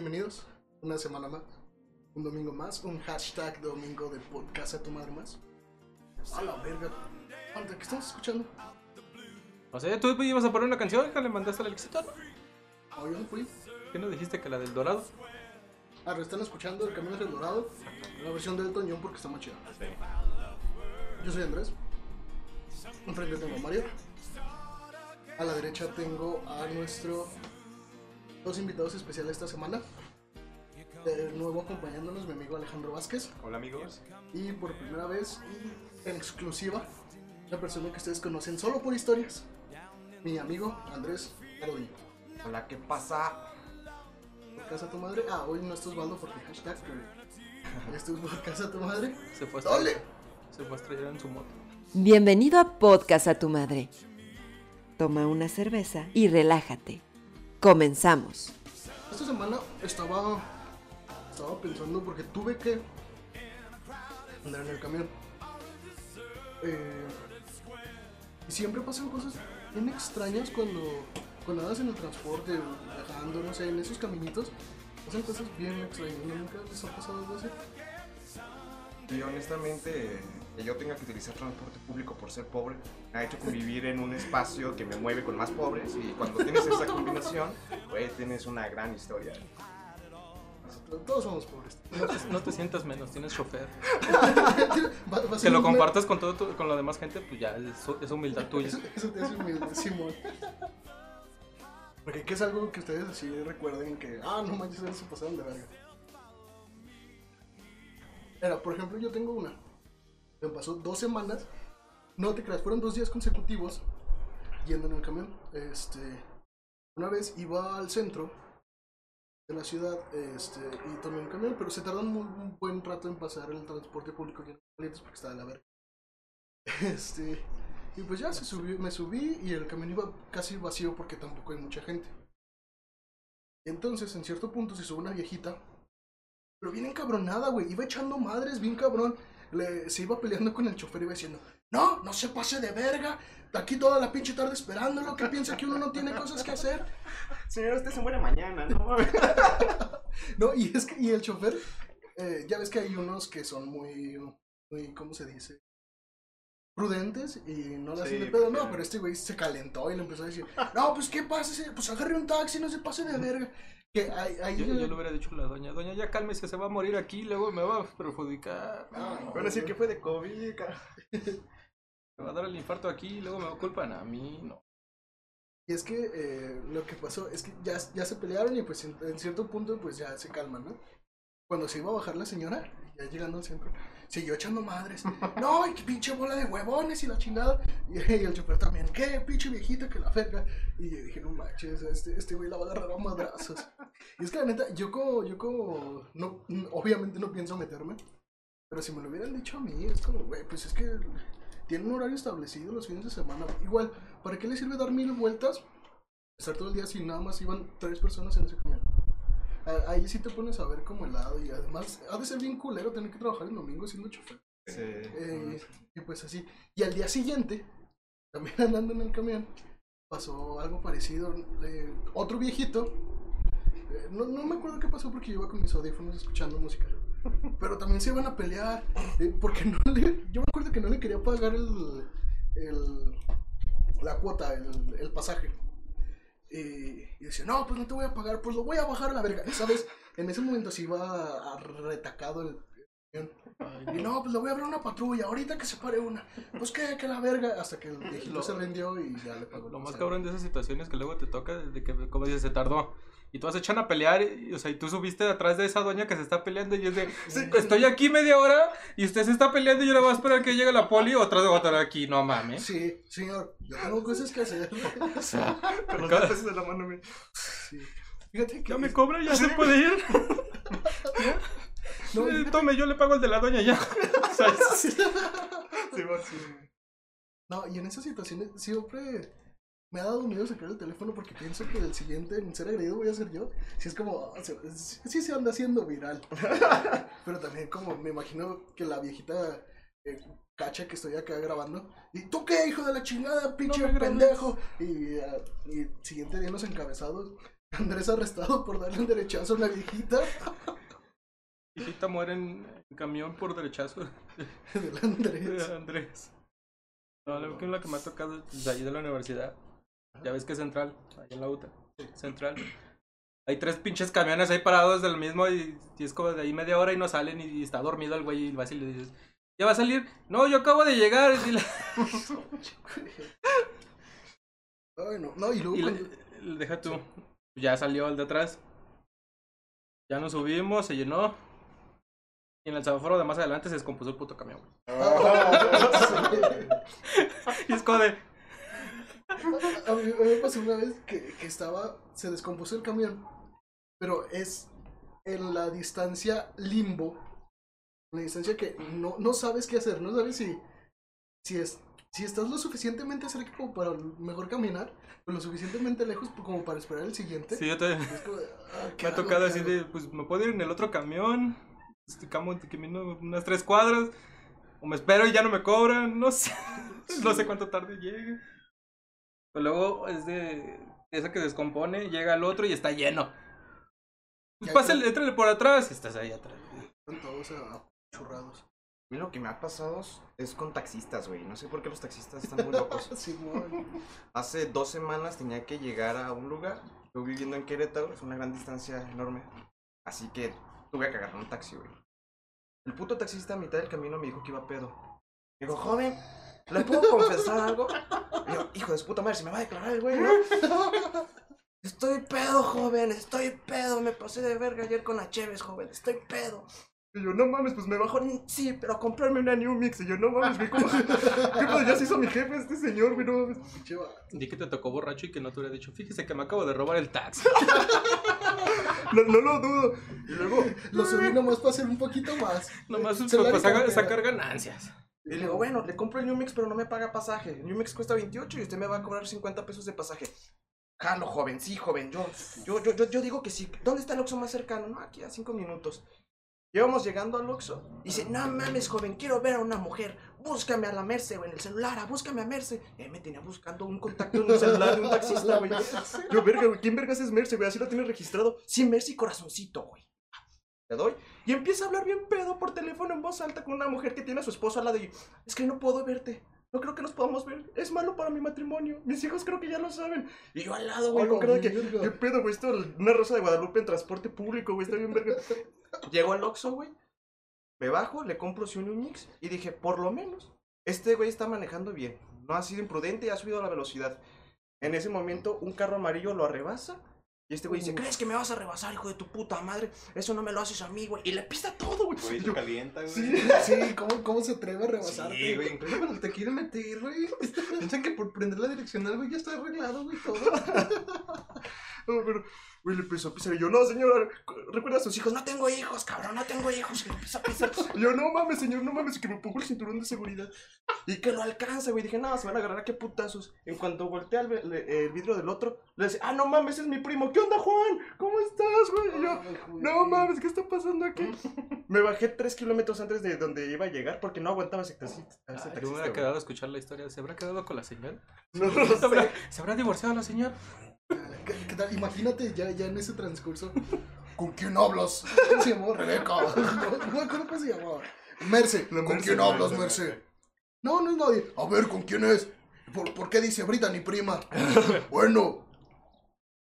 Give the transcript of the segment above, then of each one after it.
Bienvenidos una semana más, un domingo más, un hashtag domingo de podcast a tu madre más. A la verga. Anda, ¿qué estamos escuchando? O sea, tú ibas a poner una canción que le mandaste al éxito, ¿no? Yo no fui. ¿Qué no dijiste que la del Dorado? Ah, pero están escuchando El Camino hacia el Dorado, la versión del Toñón porque está más chida. Yo soy Andrés. Enfrente tengo a Mario. A la derecha tengo a nuestro dos invitados especiales esta semana. De nuevo acompañándonos mi amigo Alejandro Vázquez. Hola amigos. Y por primera vez en exclusiva, la persona que ustedes conocen solo por historias, mi amigo Andrés Rodríguez. Hola, ¿qué pasa? ¿Por casa tu madre? Ah, hoy no estás Osvaldo porque hashtag, pero esto es por casa tu madre. Se fue a se fue a estrellar en su moto. Bienvenido a Podcast a tu madre. Toma una cerveza y relájate. Comenzamos. Esta semana estaba, estaba pensando porque tuve que andar en el camión. Eh, y siempre pasan cosas bien extrañas cuando, cuando andas en el transporte, viajando, no sé, en esos caminitos. Pasan cosas bien extrañas. ¿Nunca les ha pasado algo así? Y honestamente, que yo tenga que utilizar transporte público por ser pobre, me ha hecho convivir en un espacio que me mueve con más pobres y cuando tienes esa combinación, pues tienes una gran historia. Todos somos pobres. No te, no te sientas menos, tienes chofer. Que lo compartas con todo tu- con la demás gente, pues ya es, es humildad tuya. Eso, eso te hace humilde, Simón. Porque ¿qué es algo que ustedes así recuerden que, ah, no manches, eso se pasaron de verga? Era, por ejemplo, yo tengo una. Me pasó dos semanas. No te creas, fueron dos días consecutivos yendo en el camión. Este, una vez iba al centro de la ciudad este, y tomé un camión, pero se tardó un, un buen rato en pasar el transporte público lleno de clientes porque estaba la verga. Este, y pues ya se subió, me subí y el camión iba casi vacío porque tampoco hay mucha gente. Entonces, en cierto punto se sube una viejita, pero bien encabronada, güey. Iba echando madres, bien cabrón. Le, se iba peleando con el chofer y iba diciendo, no, no se pase de verga. Aquí toda la pinche tarde esperándolo, que piensa que uno no tiene cosas que hacer. Señor, usted se muere mañana, ¿no? No, y es que, y el chofer, eh, ya ves que hay unos que son muy, muy, ¿cómo se dice? Prudentes y no la hacen Sí, de pedo, no, pero este güey se calentó y le empezó a decir, no, pues qué pasa, pues agarre un taxi, no se pase de verga. Que ahí, ahí Yo, yo le hubiera dicho a la doña, doña, ya cálmese, se va a morir aquí, luego me va a perjudicar. No, Van a decir que fue de COVID. Me va a dar el infarto aquí y luego me culpan a mí, no. Y es que eh, lo que pasó es que ya, ya se pelearon y pues en, en cierto punto pues ya se calman, ¿no? Cuando se iba a bajar la señora, ya llegando al centro, siguió echando madres. No, y qué pinche bola de huevones y la chingada. Y, el chofer también, qué pinche viejita que la verga. Y yo dije, no manches, este, este güey la va a agarrar a madrazos. Y es que la neta, yo como, yo como, no, obviamente no pienso meterme. Pero si me lo hubieran dicho a mí, es como, güey, pues es que tiene un horario establecido los fines de semana. Igual, ¿para qué le sirve dar mil vueltas? Estar todo el día si nada más iban tres personas en ese camión. Ahí sí te pones a ver como helado y además ha de ser bien culero tener que trabajar el domingo siendo chofer. Sí. Eh, y pues así. Y al día siguiente, también andando en el camión, pasó algo parecido. Eh, otro viejito, eh, no, no me acuerdo qué pasó porque yo iba con mis audífonos escuchando música. Pero también se iban a pelear. porque no le. Yo me acuerdo que no le quería pagar el. el la cuota, el, el pasaje. Y, y decía, no, pues no te voy a pagar, pues lo voy a bajar a la verga. ¿Sabes? En ese momento se iba a- retacado el camión. Y no, pues le voy a abrir una patrulla, ahorita que se pare una. Pues que, que la verga. Hasta que el viejito Lo- se rindió y ya le pagó. el Lo más cabrón de esas situaciones que luego te toca de que, como dices, se tardó. Y todas se echan a pelear, y, o sea, y tú subiste atrás de esa doña que se está peleando y es de, estoy aquí media hora y usted se está peleando y yo le voy a esperar que llegue la poli otra vez voy a estar aquí, no mames. Sí, señor, yo tengo cosas que hacer. O sea, Con los dos de la mano, güey. Sí. Fíjate que. ya me cobra, ya se puede ir. No, Tome, yo le pago el de la doña ya. O sea, Sí, sí, güey. No, y en esas situaciones siempre me ha dado miedo sacar el teléfono porque pienso que el siguiente en ser agredido voy a ser yo. Si es como, ah, sí sí se anda haciendo viral. Pero también como me imagino que la viejita eh, cacha que estoy acá grabando. ¿Y tú qué, hijo de la chingada, pinche pendejo? Y, y siguiente día en los encabezados. Andrés arrestado por darle un derechazo a una viejita Hijita muere en, en camión por derechazo del Andrés. de Andrés. No, la, que- me ha tocado de ahí de la universidad. Ya ves que es central, ahí en la UTA. Central. Hay tres pinches camiones ahí parados del mismo y, y es como de ahí media hora y no salen y, está dormido el güey y vas y le dices, ¿ya va a salir? No, yo acabo de llegar. Y, la- Ay, no, no, y luego y le- cuando- le- deja tú. Ya salió el de atrás. Ya nos subimos, se llenó. Y en el semáforo de más adelante se descompuso el puto camión. güey. Y es como de, A mí, a mí me pasó una vez que, que estaba, se descompuso el camión, pero es en la distancia limbo, la distancia que no, no sabes qué hacer, no sabes si, si, es, si estás lo suficientemente cerca como para mejor caminar, o lo suficientemente lejos como para esperar el siguiente. sí, yo te... Como ah, ¿qué Me ha tocado ¿Qué así de, pues me puedo ir en el otro camión, este camino unas tres cuadras, o me espero y ya no me cobran, no sé, no sé cuánto tarde llegue. Pero luego es de esa que descompone, llega al otro y está lleno. Pues pásale, éntrale por atrás y estás ahí atrás. Están todos churrados. A mí lo que me ha pasado es con taxistas, güey. No sé por qué los taxistas están muy locos. Simón. Hace dos semanas tenía que llegar a un lugar. Yo viviendo en Querétaro, es una gran distancia enorme. Así que tuve que agarrar un taxi, güey. El puto taxista a mitad del camino me dijo que iba pedo. Me dijo, joven, ¿le puedo confesar algo? Y yo, hijo de su puta madre, se me va a declarar el güey, ¿no? Estoy pedo, joven, estoy pedo. Me pasé de verga ayer con la Cheves, joven, estoy pedo. Y yo, no mames, pues me bajó. Sí, pero a comprarme una New Mix. Y yo, no mames, güey, ¿cómo? Ya se hizo mi jefe este señor, güey, no mames. Di que te tocó borracho y que no te hubiera dicho, fíjese que me acabo de robar el taxi. No, no lo dudo. Y luego, Lo subí nomás para hacer un poquito más. Nomás para sacar ganancias. Y le digo, bueno, le compro el New Mix, pero no me paga pasaje. El New Mix cuesta 28 y usted me va a cobrar 50 pesos de pasaje. Jalo, joven, sí, joven. Yo, yo, yo, yo, yo digo que sí. ¿Dónde está el Oxxo más cercano? No, aquí a 5 minutos. Llevamos llegando al Oxxo. Y dice, no mames, joven, quiero ver a una mujer. Búscame a la Merce, güey, en el celular. ah, Búscame a Merce. Eh, me tenía buscando un contacto en el celular de un taxista, güey. Yo, verga, güey, ¿quién vergas es Merce, güey? Así lo tiene registrado. Sí, Merce y corazoncito, güey. Le doy. Y empieza a hablar bien pedo por teléfono en voz alta con una mujer que tiene a su esposo al lado y es que no puedo verte. No creo que nos podamos ver. Es malo para mi matrimonio. Mis hijos creo que ya lo saben. Y yo al lado, güey, con cara de que, verga. ¿qué pedo, güey? Esto, una rosa de Guadalupe en transporte público, güey, está bien verga. Llego al Oxxo, güey. Me bajo, le compro sí un mix y dije, por lo menos, este güey está manejando bien. No ha sido imprudente y ha subido la velocidad. En ese momento, un carro amarillo lo arrebasa. Y este güey dice. ¿crees que me vas a rebasar, hijo de tu puta madre? Eso no me lo haces a mí, güey. Y le pisa todo, güey. Güey, se calienta, güey. Sí. Sí, ¿cómo, cómo se atreve a rebasarte? Sí, güey, incluso cuando te quieren meter, güey. Piensan que por prender la direccional, güey, ya está arreglado, güey, todo. No, pero, güey, le empezó a pisar. Y yo, no, señora, recuerda a sus hijos. No tengo hijos, cabrón, no tengo hijos. Y le empieza a pisar. Y yo, no mames, señor, no mames, que me pongo el cinturón de seguridad. Y que lo alcanza, güey. Dije, no, se van a agarrar a qué putazos. En cuanto voltea el, vidrio del otro, le dice, ah, no mames, ese es mi primo. ¿Qué onda, Juan? ¿Cómo estás, güey? Y yo, no mames, ¿qué está pasando aquí? Me bajé tres kilómetros antes de donde iba a llegar porque no aguantaba ese taxista. ese Ay, taxista, yo me hubiera quedado a escuchar la historia. ¿Se habrá quedado con la señora? No lo ¿Se habrá. ¿se habrá divorciado la señora? Imagínate ya, ya en ese transcurso. ¿Con quién hablas? ¿Cómo se llamaba? Rebeca. No, no me acuerdo cómo se llamaba. Merce. ¿Con Merce, quién la hablas, Merce. Merce? No, no es nadie. A ver, ¿con quién es? ¿Por, por qué dice Brita ni prima? bueno.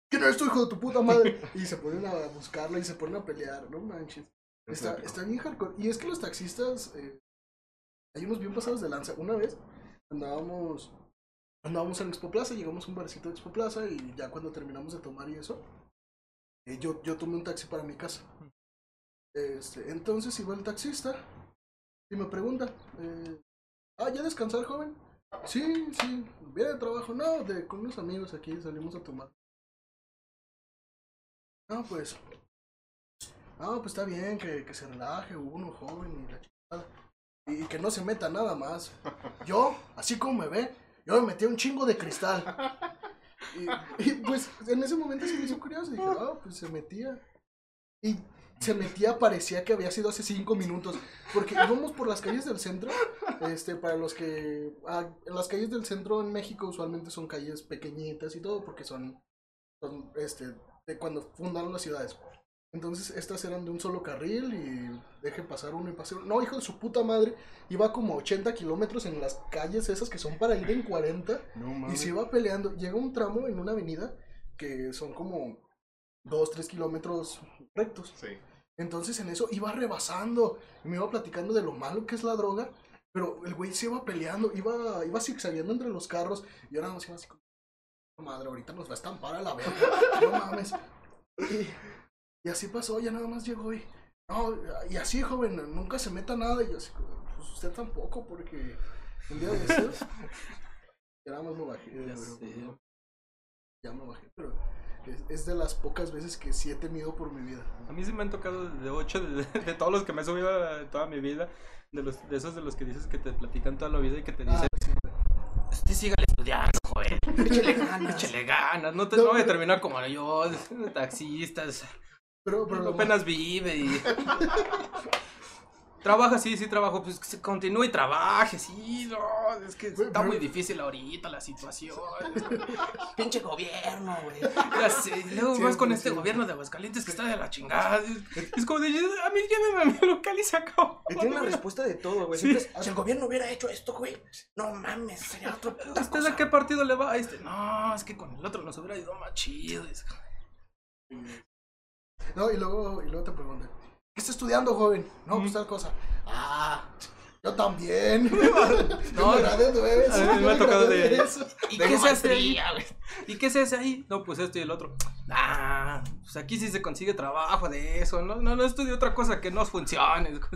¿Quién es tu hijo de tu puta madre? Y se ponen a buscarla y se ponen a pelear. No manches. Está, está bien hardcore. Y es que los taxistas, eh, hay unos bien pasados de lanza. Una vez andábamos, andábamos en Expo Plaza, llegamos a un barcito de Expo Plaza y ya cuando terminamos de tomar y eso, eh, yo, yo tomé un taxi para mi casa. Este, entonces iba el taxista y me pregunta, eh, ah, ¿ya descansar, joven? Sí, sí, viene de trabajo. No, de, con unos amigos aquí salimos a tomar. No, pues, no, pues está bien que, que se relaje uno, joven y la chingada. Y, y que no se meta nada más. Yo, así como me ve, yo me metí un chingo de cristal. Y, y, pues en ese momento se me hizo curioso. Dije, ah, pues se metía. Y se metía, parecía que había sido hace cinco minutos. Porque íbamos por las calles del centro. Este, para los que. ah, las calles del centro en México usualmente son calles pequeñitas y todo, porque son. son este, de cuando fundaron las ciudades. Entonces estas eran de un solo carril y dejen pasar uno y pasar uno. No, hijo de su puta madre, iba como 80 kilómetros en las calles esas que son para ir en 40 No y mames. se iba peleando. Llega un tramo en una avenida que son como 2, 3 kilómetros rectos. Sí. Entonces en eso iba rebasando y me iba platicando de lo malo que es la droga, pero el güey se iba peleando, iba, iba zigzagueando entre los carros y ahora nos iba así como, madre, ahorita nos va a estampar a la verga, no mames. Y, y así pasó, ya nada más llegó y, no, y así joven, nunca se meta nada y yo así, pues usted tampoco porque un día de estos, ya nada más me bajé, Ya pero, sé. ya me bajé, pero es, de las pocas veces que sí he temido por mi vida. A mí sí me han tocado de 8 de, de todos los que me he subido a- toda mi vida. De, los, de esos de los que dices que te platican toda la vida y que te dicen, Ah, sí. usted estudiando, joven. Échale ganas. Échale ganas. No, te, no voy a terminar como yo, taxistas. Pero, pero apenas vive y... Trabaja, sí, sí, trabajo. Pues que se continúe y trabaje, sí, no. Es que está muy difícil ahorita la situación. Pinche gobierno, güey. Ya sé, luego vas con este gobierno de Aguascalientes que está de la chingada. Es, como de, a mí lléveme a mi local y se acabó. Tiene una respuesta de todo, güey. Si el gobierno hubiera hecho esto, güey, no mames, sería otro puta ¿Usted a qué partido le va? Este, no, es que con el otro nos hubiera ido más chido. No, y luego, y luego te preguntan, ¿qué está estudiando, joven? No, pues tal cosa. Ah, yo también. no, me gradué de eso. A mí me ha tocado de- eso. ¿Y qué se hace ahí? ¿Y qué se hace ahí? No, pues esto y el otro. Ah, pues aquí sí se consigue trabajo de eso. No, no, no estudio otra cosa que no funcione.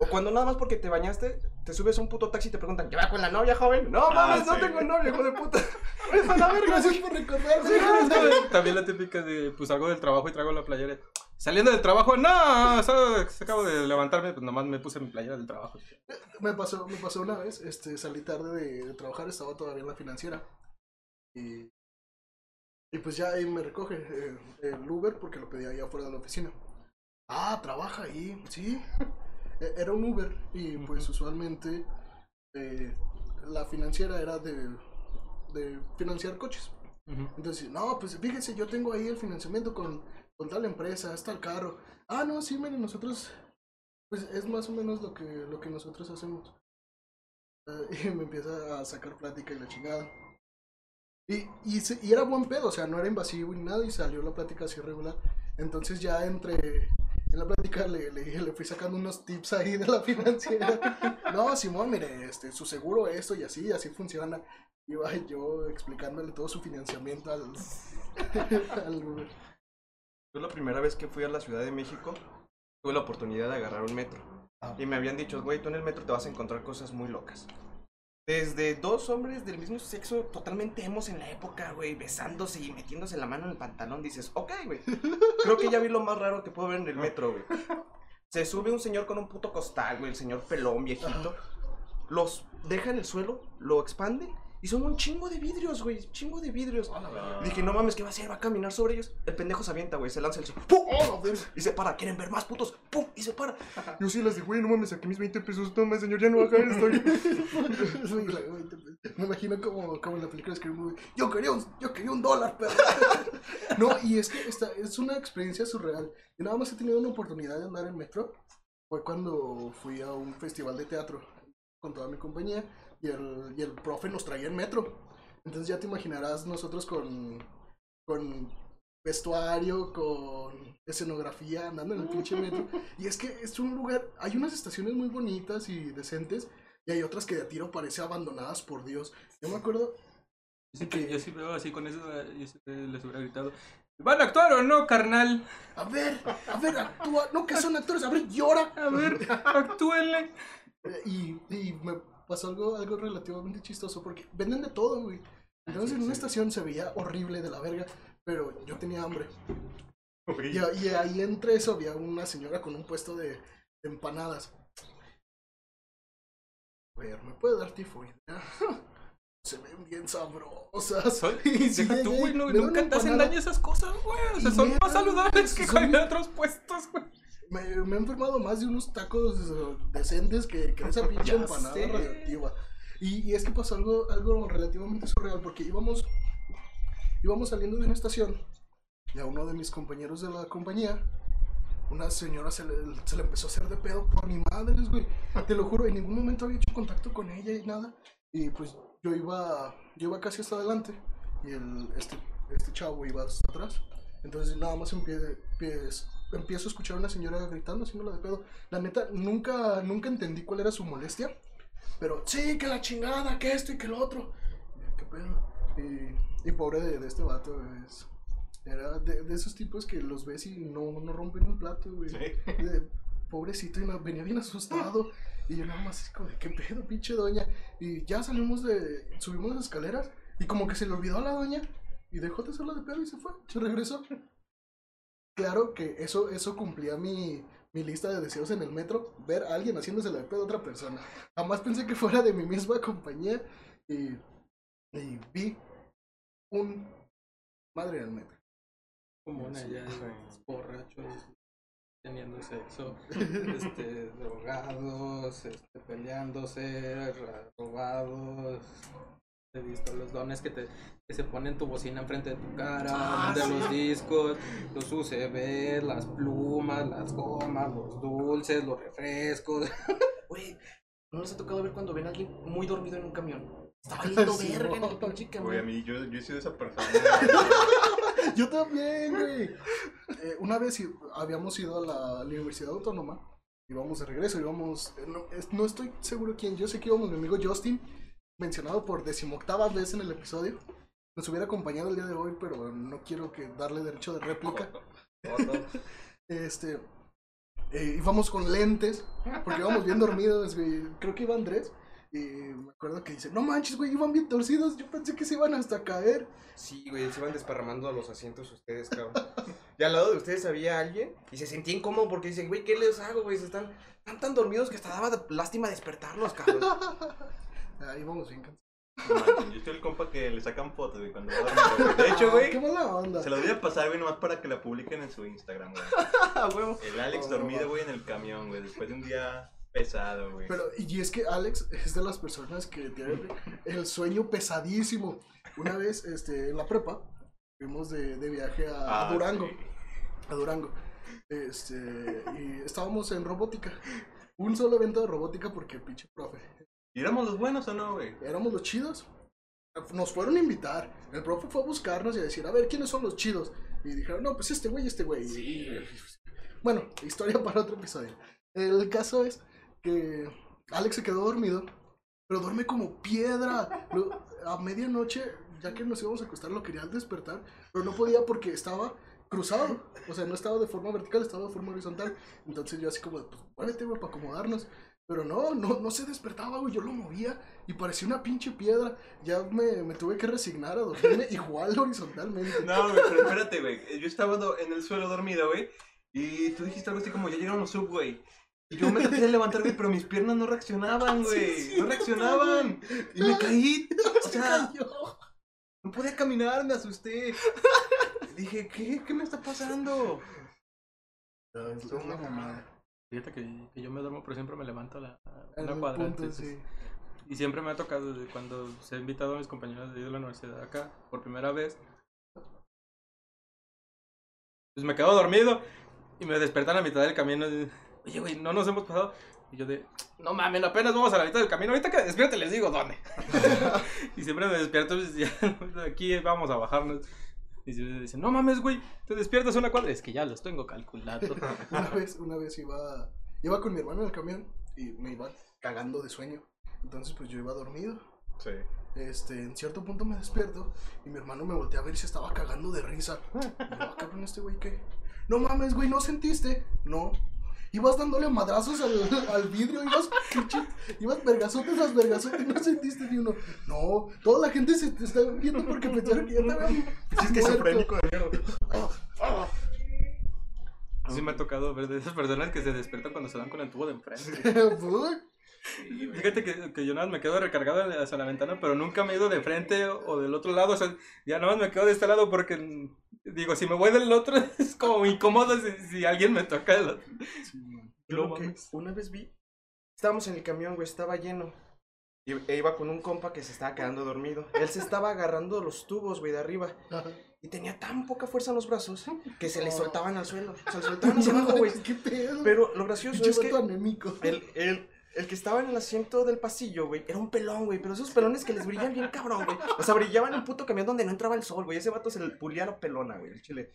O cuando nada más porque te bañaste, te subes a un puto taxi y te preguntan, ¿qué va con la novia, joven? No mames, no sí. tengo novia, hijo de puta. A la verga, gracias por recordarme. También la típica de, pues salgo del trabajo y traigo la playera. Saliendo del trabajo, no, acabo de levantarme, pues nomás me puse mi playera del trabajo. Me pasó, me pasó una vez, este, salí tarde de, de trabajar, estaba todavía en la financiera. Y, y pues ya ahí me recoge eh, el Uber porque lo pedía ahí afuera de la oficina. Ah, trabaja ahí, sí. Era un Uber y pues usualmente eh, la financiera era de, de financiar coches. Entonces, no, pues fíjese, yo tengo ahí el financiamiento con, con tal empresa, está el carro. Ah, no, sí, miren, nosotros, pues es más o menos lo que, lo que nosotros hacemos. Eh, y me empieza a sacar plática y la chingada. Y, y, se- y era buen pedo, o sea, no era invasivo ni nada y salió la plática así regular. Entonces ya entre, en la plática le, le, le fui sacando unos tips ahí de la financiera. No, Simón, mire, este, su seguro esto y así, así funciona. Iba yo explicándole todo su financiamiento al, al Uber. Yo la primera vez que fui a la Ciudad de México, tuve la oportunidad de agarrar un metro. Ah. Y me habían dicho, güey, tú en el metro te vas a encontrar cosas muy locas. Desde dos hombres del mismo sexo, totalmente hemos en la época, güey, besándose y metiéndose la mano en el pantalón, dices, ok, güey. Creo que ya vi lo más raro que puedo ver en el metro, güey. Se sube un señor con un puto costal, güey, el señor pelón, viejito. Los deja en el suelo, lo expande y son un chingo de vidrios, güey, chingo de vidrios. Dije, no mames, ¿qué va a hacer? ¿Va a caminar sobre ellos? El pendejo se avienta, güey, se lanza el suelo. ¡Pum! Y se para, ¿quieren ver más putos? ¡Pum! Y se para. Yo sí les dije, güey, no mames, saqué mis 20 pesos, toma, señor, ya no va a caer, estoy. Me imagino como, como en la película de Movie. Yo quería un, yo quería un dólar, pero. No, y es que esta, es una experiencia surreal. Y nada más he tenido una oportunidad de andar en metro. Fue cuando fui a un festival de teatro con toda mi compañía y el, y el profe nos traía en metro. Entonces ya te imaginarás nosotros con, con vestuario, con escenografía, andando en el pinche metro. Y es que es un lugar, hay unas estaciones muy bonitas y decentes, y hay otras que de a tiro parece abandonadas por Dios. Yo me acuerdo, sí, que- yo sí veo así con eso, eh, yo sí les hubiera gritado. ¿Van a actuar o no, carnal? a ver, a ver, actúa, no que son actores, a ver, llora. A ver, actúenle. Y, y me pasó algo, algo relativamente chistoso, porque venden de todo, güey. Entonces en una estación se veía horrible de la verga, pero yo tenía hambre. Y, y ahí entre eso había una señora con un puesto de, de empanadas. A ver, ¿me puede dar tifoidea? Se ven bien sabrosas. Y sí tú, güey, no, nunca te hacen daño esas cosas, güey. O sea, son más saludables que son- cualquier otros puestos, güey. Me, me he enfermado más de unos tacos decentes que, que esa pinche empanada sé. radioactiva. Y, y es que pasó algo, algo relativamente surreal porque íbamos, íbamos saliendo de una estación y a uno de mis compañeros de la compañía, una señora se le, se le empezó a hacer de pedo por mi madre, güey. Te lo juro, en ningún momento había hecho contacto con ella y nada. Y pues yo iba, yo iba casi hasta adelante y el, este, este chavo iba hasta atrás. Entonces nada más empie- empie- empiezo a escuchar a una señora gritando, haciéndola de pedo. La neta, nunca, nunca entendí cuál era su molestia. Pero sí, que la chingada, que esto y que lo otro. ¿Qué pedo? Y, y pobre de, de este vato, es, era de, de esos tipos que los ves y no, no rompen un plato, güey. De- pobrecito, y venía bien asustado. Y yo nada más como de, ¿qué pedo, pinche doña? Y ya salimos de, subimos las escaleras y como que se le olvidó a la doña y dejó de hacerlo de pedo y se fue, se regresó. Claro que eso, eso cumplía mi, mi lista de deseos en el metro, ver a alguien haciéndose de pedo a otra persona. Jamás pensé que fuera de mi misma compañía y, y vi un madre en el metro. Como una ya borrachos teniendo sexo, este, drogados, este, peleándose, robados. He visto los dones que te que se ponen tu bocina enfrente de tu cara, Ah, de sí. los discos, los UCB, las plumas, las gomas, los dulces, los refrescos. Güey, ¿no les ha tocado ver cuando ven a alguien muy dormido en un camión? Está valiendo Sí, verga en el pinche Güey, a mí, yo, yo he sido esa persona. Yo también, güey. Eh, una vez habíamos ido a la Universidad Autónoma, íbamos de regreso, íbamos, eh, no, es- no estoy seguro quién, yo sé que íbamos mi amigo Justin, mencionado por decimoctava vez en el episodio. Nos hubiera acompañado el día de hoy, pero no quiero que darle derecho de réplica. Este, eh, íbamos con lentes, porque íbamos bien dormidos, güey. Creo que iba Andrés. Y me acuerdo que dice, no manches, güey, iban bien torcidos. Yo pensé que se iban hasta caer. Sí, güey, se iban desparramando a los asientos ustedes, cabrón. Y al lado de ustedes había alguien y se sentía incómodo porque dicen, güey, ¿qué les hago, güey? Se están, están tan dormidos que hasta daba lástima despertarlos, cabrón. Ahí vamos bien cansados. No manches, yo soy el compa que le sacan fotos, güey, cuando va dormido, güey. De hecho, güey, Qué mala onda. se lo voy a pasar, güey, nomás para que la publiquen en su Instagram, güey. Ah, huevo. El Alex Oh. dormido, güey, en el camión, güey, después de un día pesado, güey. Pero, y es que Alex es de las personas que tiene el sueño pesadísimo. Una vez, este, en la prepa, fuimos de, de viaje a, a Ah, Durango. sí. A Durango. Este, y estábamos en robótica. Un solo evento de robótica porque pinche profe. ¿Y éramos los buenos o no, güey? Éramos los chidos. Nos fueron a invitar. El profe fue a buscarnos y a decir, a ver, ¿quiénes son los chidos? Y dijeron, no, pues este güey, este güey. Y- Bueno, historia para otro episodio. El caso es que Alex se quedó dormido, pero duerme como piedra. A medianoche, ya que nos íbamos a acostar, lo quería despertar, pero no podía porque estaba cruzado. O sea, no estaba de forma vertical, estaba de forma horizontal. Entonces yo así como, pues muévete, güey, para acomodarnos. Pero no, no, no se despertaba, güey. Yo lo movía y parecía una pinche piedra. Ya me, me tuve que resignar a dormirme igual horizontalmente. No, güey, pero espérate, güey. Yo estaba en el suelo dormido, güey. Y tú dijiste algo así como, ya llegaron los sub, güey. Y yo me traté de levantar, güey, pero mis piernas no reaccionaban, güey. No reaccionaban. Y me caí. O sea, no podía caminar, me asusté. Dije, ¿qué? ¿Qué me está pasando? Es una mamada. Fíjate que, que yo me duermo, pero siempre me levanto a la, a En una el cuadra. punto, entonces- sí. Y siempre me ha tocado desde cuando se ha invitado a mis compañeros de ir a la universidad acá por primera vez. Pues me quedo dormido y me despertan a la mitad del camino. y, Oye, güey, no nos hemos pasado. Y yo de, no mames, apenas vamos a la mitad del camino. Ahorita que despierte les digo dónde. y siempre me despierto pues, ya, aquí vamos a bajarnos. Y siempre dicen, no mames, güey, te despiertas una cuadra. Es que ya los tengo calculados. una vez, una vez iba, iba con mi hermano en el camión y me iba cagando de sueño. Entonces, pues yo iba dormido. Sí. Este, en cierto punto me despierto y mi hermano me voltea a ver y se estaba cagando de risa. Y yo, "Ah, cabrón, este güey, ¿qué? No mames, güey, ¿no sentiste? No. Ibas dándole madrazos al, al vidrio, ibas, ibas vergazotes tras vergazotes y no sentiste ni uno. No, toda la gente se te está viendo porque pensaron que ya te habían Es esquizofrénico de mierda. Sí me ha tocado ver de esas personas que se despiertan cuando se dan con el tubo de enfrente. muerto. Fíjate que, que yo nada más me quedo recargado hacia la ventana, pero nunca me he ido de frente o, del otro lado. O sea, ya nada más me quedo de este lado porque, mm, digo, si me voy del otro es como incómodo si, si alguien me toca el otro. Yo No lo que una vez vi, estábamos en el camión, güey, estaba lleno. Y e iba con un compa que se estaba quedando dormido. Él se estaba agarrando los tubos, güey, de arriba. Ajá. y tenía tan poca fuerza en los brazos que se le soltaban al suelo. Se le soltaban hacia abajo, güey. ¿Qué pedo? Pero lo gracioso es que anémico. el, el, el que estaba en el asiento del pasillo, güey, era un pelón, güey. Pero esos pelones que les brillan bien cabrón, güey. O sea, brillaban en un puto camión donde no entraba el sol, güey. Ese vato se le pulía pelona, güey, el chile.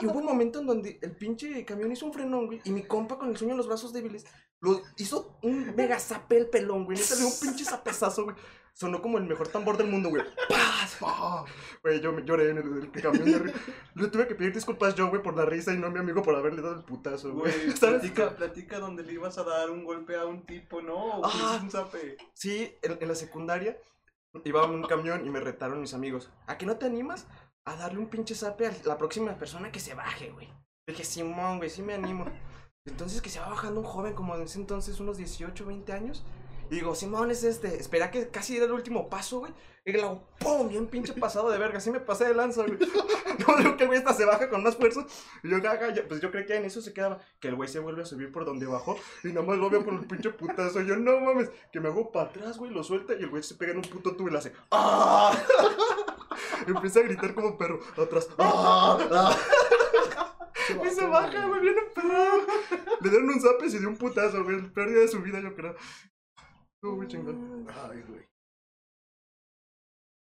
Y, hubo un momento en donde el pinche camión hizo un frenón, güey. Y mi compa con el sueño en los brazos débiles lo hizo un mega zape el pelón, güey. Le dio un pinche zapezazo, güey. Sonó como el mejor tambor del mundo, güey. ¡Paz! Ah, Güey, yo me lloré en el, el camión de Le tuve que pedir disculpas yo, güey, por la risa y no a mi amigo por haberle dado el putazo, güey. Güey, platica, platica donde le ibas a dar un golpe a un tipo, ¿no? Ah. un zape. Sí, en, en la secundaria iba en un camión y me retaron mis amigos. ¿A que no te animas a darle un pinche zape a la próxima persona que se baje, güey? Dije, Simón, güey, sí me animo. Entonces que se va bajando un joven como en ese entonces, unos 18, 20 años. Y digo, Simón es este, espera que casi era el último paso, güey. Y le hago, ¡pum! Bien pinche pasado de verga, así me pasé de lanza, güey. No, digo que el güey hasta se baja con más fuerza. Y yo, gaga, ya- pues yo creo que en eso se quedaba. Que el güey se vuelve a subir por donde bajó. Y nada más lo veo por el pinche putazo. Yo, no mames, que me hago para atrás, güey, lo suelta. Y el güey se pega en un puto tubo y le hace, ¡ah! Empieza a gritar como perro, atrás, ¡ah! ¡ah! Y se baja, güey, bien emperrado. Le dieron un zape y se dio un putazo, güey. Día de su vida, yo creo. Estuvo muy chingón. Ay, güey.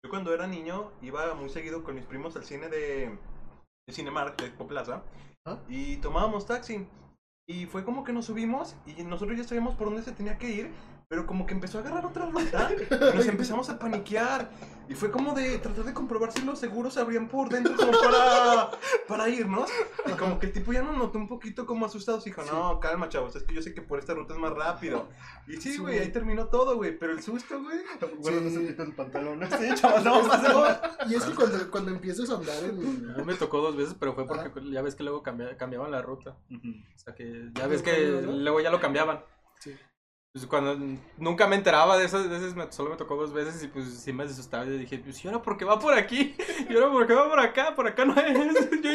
Yo cuando era niño iba muy seguido con mis primos al cine de, de Cinemark, de Expo Plaza, ¿Ah? y tomábamos taxi. Y fue como que nos subimos y nosotros ya sabíamos por dónde se tenía que ir, pero como que empezó a agarrar otra ruta y nos empezamos a paniquear. Y fue como de tratar de comprobar si los seguros se abrían por dentro como para, para irnos. Y como que el tipo ya nos notó un poquito como asustados y dijo, no, calma chavos, es que yo sé que por esta ruta es más rápido. Y sí, güey, ahí terminó todo, güey, pero el susto, güey. Bueno, no se quita el pantalón. Sí, chavos, no. Y es que cuando, cuando empiezas a andar en. A mí me tocó dos veces, pero fue porque ya ves que luego cambia- cambiaban la ruta. O sea que ya ves que luego ya lo cambiaban. Sí. Pues cuando nunca me enteraba de esas veces, me- solo me tocó dos veces y pues sí me asustaba y dije, pues ¿y ahora por qué va por aquí? ¿Y ahora por qué va por acá? Por acá no es. Yo-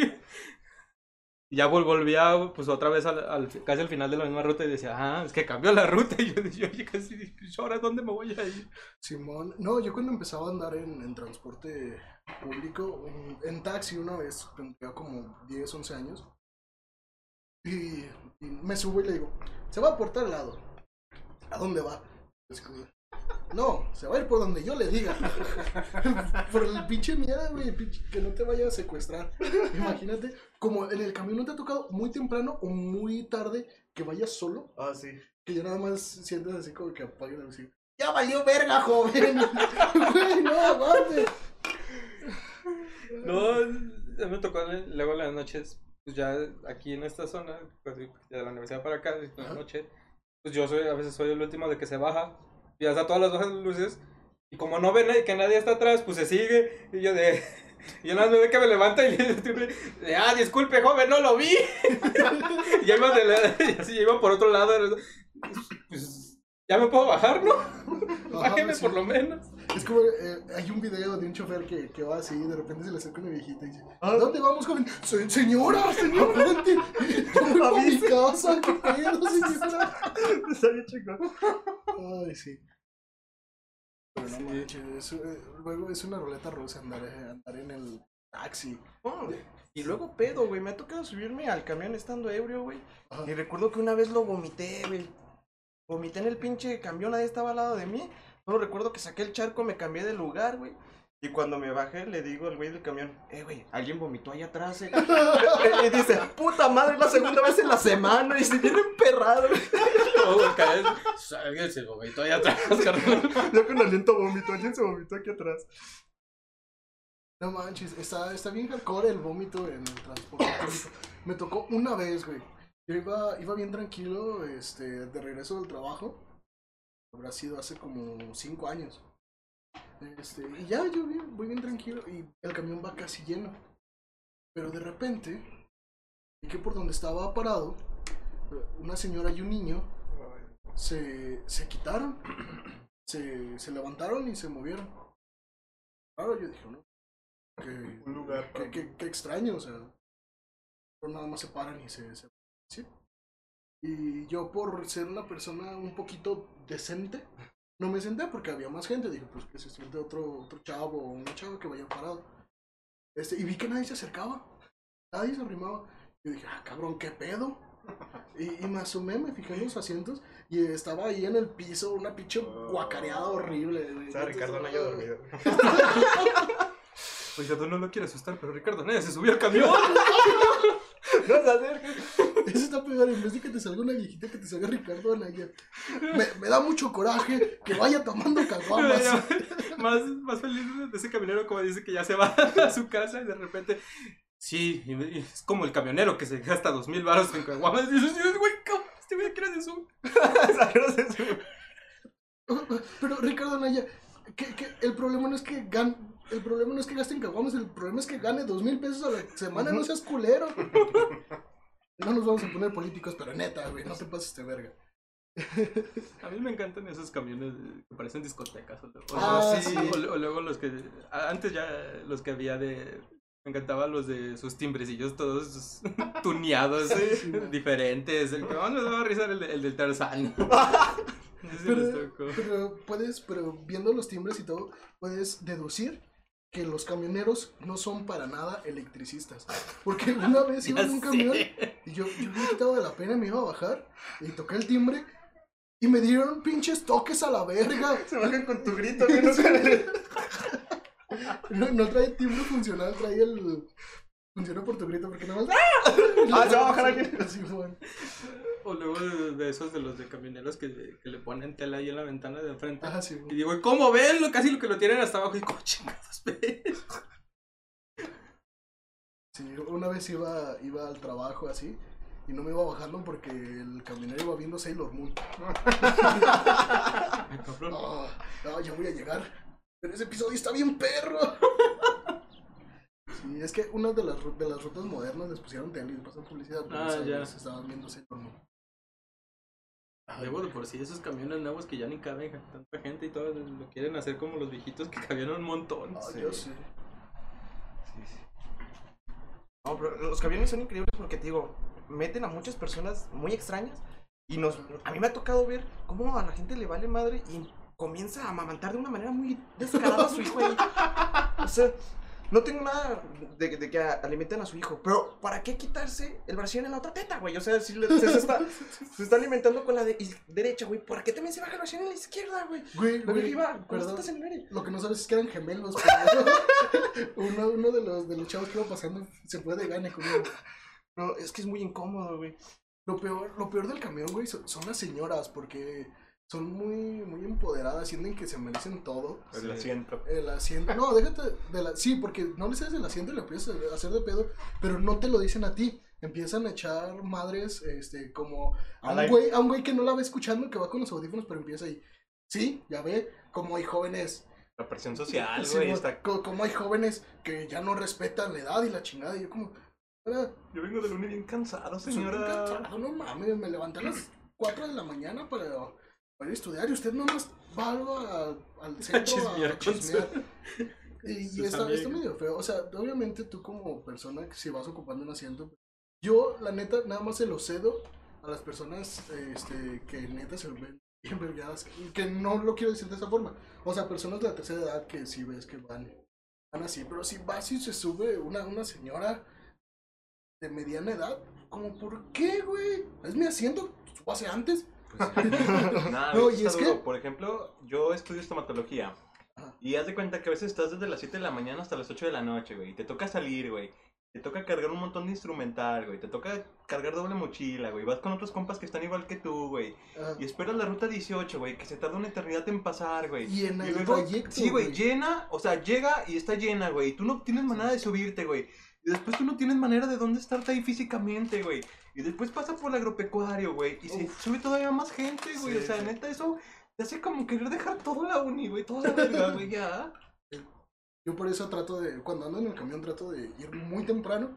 Y ya vol- volvía pues otra vez al, casi al final de la misma ruta y decía, ah, es que cambió la ruta. Y yo, yo, yo casi pues ahora dónde me voy a ir. Simón. No, yo cuando empezaba a andar en, transporte público, en, taxi una vez, tendría como 10, 11 años. Y, y me subo y le digo, se va por tal lado. ¿A dónde va? Es como, no, se va a ir por donde yo le diga. por el pinche miedo, güey, pinche- que no te vaya a secuestrar. Imagínate, como en el camión no te ha tocado muy temprano o muy tarde que vayas solo. Ah, sí. Que ya nada más sientes así como que apaguen así. ¡Ya valió verga, joven! Güey, no, aguante. No, ya me tocó luego en las noches, pues ya aquí en esta zona, pues de la universidad para acá, en la Ajá. noche, pues yo soy, a veces soy el último de que se baja, y hasta todas las bajas luces, y como no ven que nadie está atrás, pues se sigue, y yo de... Y yo nada más me ve que me levanta y le de, ah, disculpe, joven, no lo vi. y iba, de la- y así iba por otro lado. Pues ya me puedo bajar, ¿no? Bájeme por lo menos. Es como, eh, hay un video de un chofer que, que va así y de repente se le acerca una viejita y dice, Ah. ¿a dónde vamos, joven? "Se- señora, señora, aguante. Yo voy a mi casa, qué pedo, señora. Está bien chingón. Ay, sí. Pero no Sí. manches, es, eh, luego es una ruleta rusa andar, eh, andar en el taxi. Oh, y luego pedo, güey. Me ha tocado subirme al camión estando ebrio, güey. Ajá. Y recuerdo que una vez lo vomité, güey. Vomité en el pinche camión, nadie estaba al lado de mí. Solo recuerdo que saqué el charco, me cambié de lugar, güey. Y cuando me bajé, le digo al güey del camión, eh, güey, alguien vomitó allá atrás, eh. y dice, puta madre, es la segunda vez en la semana. Y se viene emperrado, güey. Oh, alguien se vomitó ahí atrás, carnal. Yo con aliento vómito, alguien se vomitó aquí atrás. No manches, está, está bien hardcore el vómito en el transporte público. Me tocó una vez, güey. Yo iba, iba bien tranquilo, este, de regreso del trabajo. Habrá sido hace como cinco años. Este, y ya, yo bien, voy bien tranquilo y el camión va casi lleno. Pero de repente, vi que por donde estaba parado, una señora y un niño se, se quitaron. Se, se levantaron y se movieron. Claro, yo dije, no. Que, Un lugar que, que- que extraño, o sea. Pero nada más se paran y se, se sí. Y yo por ser una persona un poquito decente, no me senté porque había más gente. Dije, pues que se siente otro, otro chavo o una chava que vaya parado. Este, y vi que nadie se acercaba. Nadie se arrimaba. Yo dije, ah, cabrón, ¿qué pedo? Y, y me asomé, me fijé en los asientos y estaba ahí en el piso una pinche guacareada horrible. Estaba Ricardo Anaya dormido. Oiga, tú no lo quiere asustar, pero Ricardo Anaya se subió al camión. No se acerques. Eso está peor, en vez de que te salga una viejita, que te salga Ricardo Anaya. Me, me da mucho coraje que vaya tomando caguamas. más, más feliz de ese camionero como dice que ya se va a su casa y de repente... Sí, es como el camionero que se gasta dos mil baros en caguamas y dices, güey, ¿cómo? este güey eso. Sácanos eso. Pero Ricardo Anaya, que, que el problema no es que gan, el problema no es que gasten caguamas, el problema es que gane dos mil pesos a la semana, no seas culero. No nos vamos a poner políticos, pero neta, güey, no te pases de verga. A mí me encantan esos camiones que parecen discotecas. O, Ah, o- sí. o- o luego los que... Antes ya los que había de... Me encantaban los de sus timbrecillos todos tuneados, Sí. diferentes. El que más me daba risa el, de- el del Tarzán. Pero puedes, pero viendo los timbres y todo, puedes deducir que los camioneros no son para nada electricistas. Porque una vez iba en un camión sé. y yo, yo me he quitado de la pena, me iba a bajar y toqué el timbre y me dieron pinches toques a la verga. Se bajan con tu grito, que no. No, no trae timbre funcional, trae el. Funciona por tu grito porque nada más. Ah, se va a bajar aquí. Así fue. O luego de, de esos de los de camioneros que, que le ponen tela ahí en la ventana de enfrente. Ajá, sí, Y digo, ¿y cómo ven? Lo- Casi lo que lo tienen hasta abajo. Y como chingados, ven. Sí, una vez iba, iba al trabajo así y no me iba bajando porque el camionero iba viendo Sailor Moon. No, no, ya voy a llegar. Pero ese episodio está bien perro. Sí, es que una de las, de las rutas modernas les pusieron tele y les pasan publicidad. Pero Ah, ya. estaban viendo Sailor Moon. Luego de por sí esos camiones nuevos que ya ni caben tanta gente y todo lo quieren hacer como los viejitos que cabían un montón. Ah, Sí. yo sí. No, pero los camiones son increíbles porque te digo, meten a muchas personas muy extrañas y nos a mí me ha tocado ver cómo a la gente le vale madre y comienza a amamantar de una manera muy descarada a su hijo ahí. O sea, no tengo nada de, de que alimenten a su hijo, pero ¿para qué quitarse el brasier en la otra teta, güey? O sea, si le- se, se está, se está alimentando con la de- derecha, güey, ¿por qué también se baja el brasier en la izquierda, güey? Güey, La güey, iba con las perdón. tetas en el. Lo que no sabes es que eran gemelos. pero uno, uno de, los, de los chavos que iba pasando se fue de gane conmigo. No, es que es muy incómodo, güey. Lo peor, lo peor del camión, güey, son, son las señoras porque son muy, muy empoderadas, sienten que se merecen todo. El asiento. El asiento. No, déjate de la. Sí, porque no les haces el asiento y le empiezas a hacer de pedo, pero no te lo dicen a ti. Empiezan a echar madres, este, como a un güey, a un güey que no la va escuchando, que va con los audífonos, pero empieza ahí. Sí, ya ve, como hay jóvenes. La presión social, Sí, güey. está... co- como hay jóvenes que ya no respetan la edad y la chingada. Y yo como, "Ahora, Yo vengo de lunes bien cansado, señora. cansado, no mames, me levanté a las 4 de la mañana para, para estudiar y usted nomás va a- al centro a, chismear a chismear. Y, y está, está medio feo. O sea, obviamente tú como persona que si vas ocupando un asiento, yo la neta nada más se lo cedo a las personas este, que neta se ven bien vergadas, que no lo quiero decir de esa forma. O sea, personas de la tercera edad que si ves que van, van así, pero si vas y se sube una, una señora de mediana edad, como por qué, güey? Es mi asiento, súbase antes. Nada, No, y es que- Por ejemplo, yo estudio estomatología. Y haz de cuenta que a veces estás desde las 7 de la mañana hasta las 8 de la noche, güey. y Te toca salir, güey. Te toca cargar un montón de instrumental, güey. Te toca cargar doble mochila, güey. Vas con otros compas que están igual que tú, güey. Ah, Y esperas la ruta 18, güey, que se tarda una eternidad en pasar, güey. Y en el luego- trayecto, Sí, güey, güey. llena, o sea, llega y está llena, güey. y Tú no tienes manera de subirte, güey. Y después tú no tienes manera de dónde estarte ahí físicamente, güey. Y después pasa por el agropecuario, güey. Y se sube todavía más gente, güey. Sí, o sea, sí. neta, eso te hace como querer dejar toda la uni, güey. Toda la verga, güey, ya. Yo por eso trato de, cuando ando en el camión, trato de ir muy temprano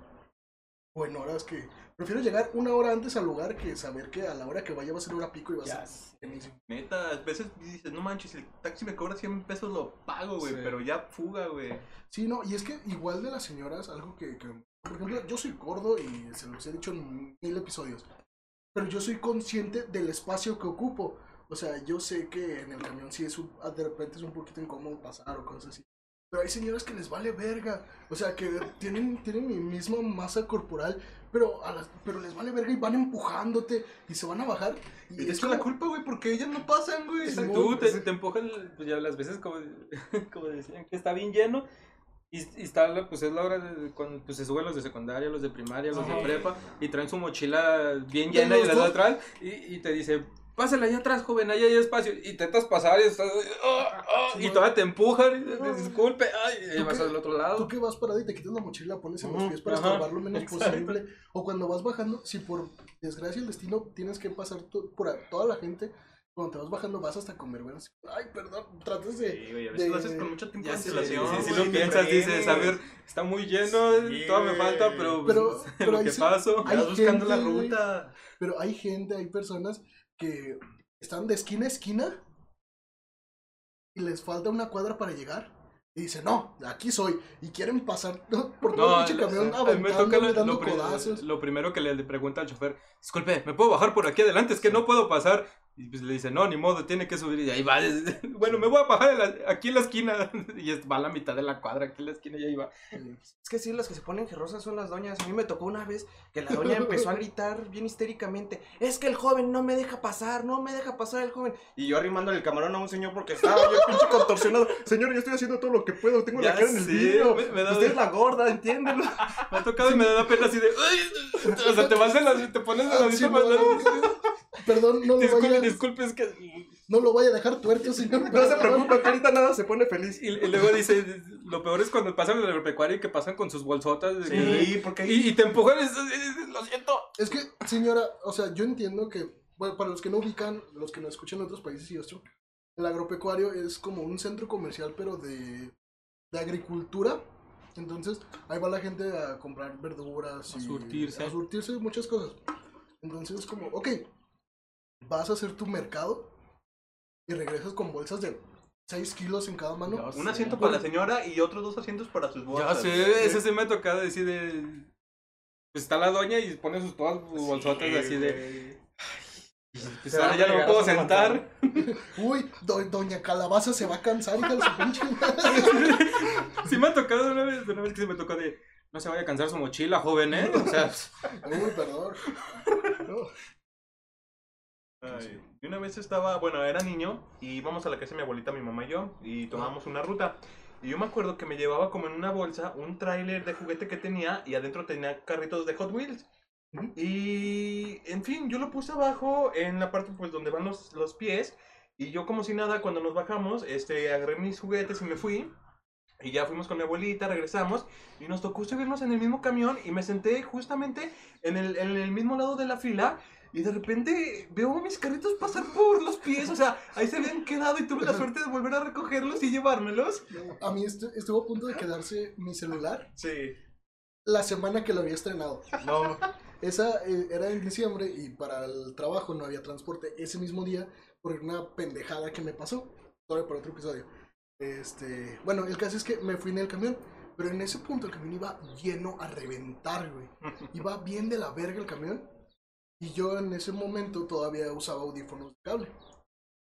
o en horas que... Prefiero llegar una hora antes al lugar que saber que a la hora que vaya va a ser hora pico y va a Ya ser buenísimo. Neta, a veces dices, no manches, el taxi me cobra 100 pesos, lo pago, güey. Sí. Pero ya fuga, güey. Sí, no, y es que igual de las señoras, algo que, que, por ejemplo, yo soy gordo y se los he dicho en mil episodios, pero yo soy consciente del espacio que ocupo. O sea, yo sé que en el camión sí es un, de repente es un poquito incómodo pasar o cosas así. Pero hay señoras que les vale verga. O sea, que tienen, tienen mi misma masa corporal, pero, a las, pero les vale verga y van empujándote y se van a bajar. Y, Y es con la culpa, güey, porque ellas no pasan, güey. Sí, Tú te, te empujan pues, ya las veces como, como decían que está bien lleno y, y está pues es la hora de cuando pues, se suben los de secundaria, los de primaria, los de prepa y traen su mochila bien llena y la atrás y, y te dice Pásala allá atrás, joven, ahí hay espacio. Y intentas pasar y estás. "Ah, ah", y Simón. todavía te empujan. Y, te- disculpe. Ay, y ¿Tú vas qué- al otro Tú lado. que vas parado y te quitas la mochila, la pones en los Ujú, pies para estorbar lo menos exacto. posible. O cuando vas bajando, si por desgracia el destino tienes que pasar to- por a- toda la gente, cuando te vas bajando vas hasta comer, güey. así, Ay, perdón, tratas de... Sí, güey, a veces de- lo haces con mucho tiempo de sí, sí, sí lo piensas, dices, a ver, está muy lleno, Sí, todavía me falta, pero, Pero- pues, pero lo que sí- paso. Vas buscando la gente, güey. ruta. Pero hay gente, hay personas que están de esquina a esquina y les falta una cuadra para llegar. Y dicen, no, aquí soy. Y quieren pasar por todo el pinche lo- camión a mí me toca aventándole, lo, dando lo codazos. lo primero que le pregunta al chofer, disculpe, ¿me puedo bajar por aquí adelante? Es que no puedo pasar. Y pues le dice, no, ni modo, tiene que subir. Y ahí va, bueno, me voy a bajar la- aquí en la esquina. Y va a la mitad de la cuadra, aquí en la esquina y ahí va. Es que sí, las que se ponen gerrosas son las doñas. A mí me tocó una vez que la doña empezó a gritar bien histéricamente. Es que el joven no me deja pasar, no me deja pasar el joven. Y yo arrimándole el camarón a un señor porque estaba bien pinche contorsionado. Señor, yo estoy haciendo todo lo que puedo, tengo Ya la cara en el vidrio. me- me da- Usted es la gorda, entiéndelo. Me ha tocado y me da pena así de, o sea, te vas en la, te pones en la Ah, misma sí. Perdón, no lo, vaya, disculpe, es que... no lo vaya a dejar tuerto, señor. No se preocupe, que ahorita nada se pone feliz. Y, y luego dice, lo peor es cuando pasan el agropecuario y que pasan con sus bolsotas. que- Sí, porque ahí y, y te empujan lo siento. Es que, señora, o sea, yo entiendo que, bueno, para los que no ubican, los que no escuchan en otros países y esto, el agropecuario es como un centro comercial, pero de, de agricultura. Entonces, ahí va la gente a comprar verduras. A y surtirse. A surtirse muchas cosas. Entonces, es como, ok, vas a hacer tu mercado y regresas con bolsas de 6 kilos en cada mano. Ya un sé. asiento para la señora y otros dos asientos para sus Ya bolsas. sé, eso sí me ha tocado decir de... Pues está la doña y pone sus todas sus bolsotas Sí, así de... Pues Se ahora ya no me puedo sentar. Uy, do- doña Calabaza se va a cansar, hija de su pinche madre. Sí me ha tocado una vez, una vez que se me tocó de... No se vaya a cansar su mochila, joven, ¿eh? O sea, Uy, perdón. No. Ay, y una vez estaba, bueno, era niño y íbamos a la casa de mi abuelita, mi mamá y yo, y tomábamos una ruta. Y yo me acuerdo que me llevaba como en una bolsa un tráiler de juguete que tenía y adentro tenía carritos de Hot Wheels. Y, en fin, yo lo puse abajo en la parte pues donde van los, los pies. Y yo como si nada, cuando nos bajamos, este, agarré mis juguetes y me fui. Y ya fuimos con mi abuelita, regresamos. Y nos tocó subirnos en el mismo camión y me senté justamente en el, en el mismo lado de la fila. Y de repente veo mis carritos pasar por los pies. O sea, ahí se habían quedado y tuve la suerte de volver a recogerlos y llevármelos. A mí estu- estuvo a punto de quedarse mi celular Sí. la semana que lo había estrenado. No. Esa eh, era en diciembre y para el trabajo no había transporte ese mismo día por una pendejada que me pasó. Sobre por otro episodio. Este, bueno, el caso es que me fui en el camión, pero en ese punto el camión iba lleno a reventar, güey. Iba bien de la verga el camión y yo en ese momento todavía usaba audífonos de cable.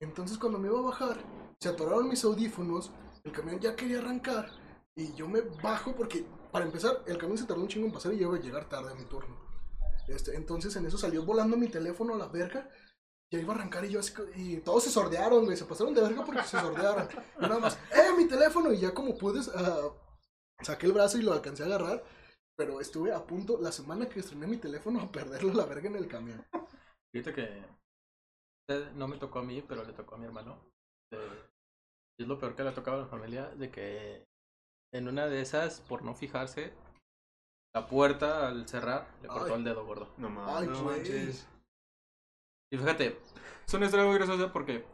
Entonces cuando me iba a bajar, se atoraron mis audífonos, el camión ya quería arrancar y yo me bajo porque, para empezar, el camión se tardó un chingo en pasar y yo iba a llegar tarde a mi turno. Este, entonces en eso salió volando mi teléfono a la verga. Ya iba a arrancar y yo así, y todos se sordearon, güey, se pasaron de verga porque se sordearon. Y nada más, ¡eh, mi teléfono! Y ya como pude, ah, saqué el brazo y lo alcancé a agarrar. Pero estuve a punto, la semana que estrené mi teléfono, a perderlo a la verga en el camión. Fíjate que eh, no me tocó a mí, pero le tocó a mi hermano. Eh, y es lo peor que le ha tocado a la familia, de que en una de esas, por no fijarse, la puerta al cerrar le cortó Ay. el dedo gordo. No Ay, mames. güey. Y fíjate, es una historia muy graciosa porque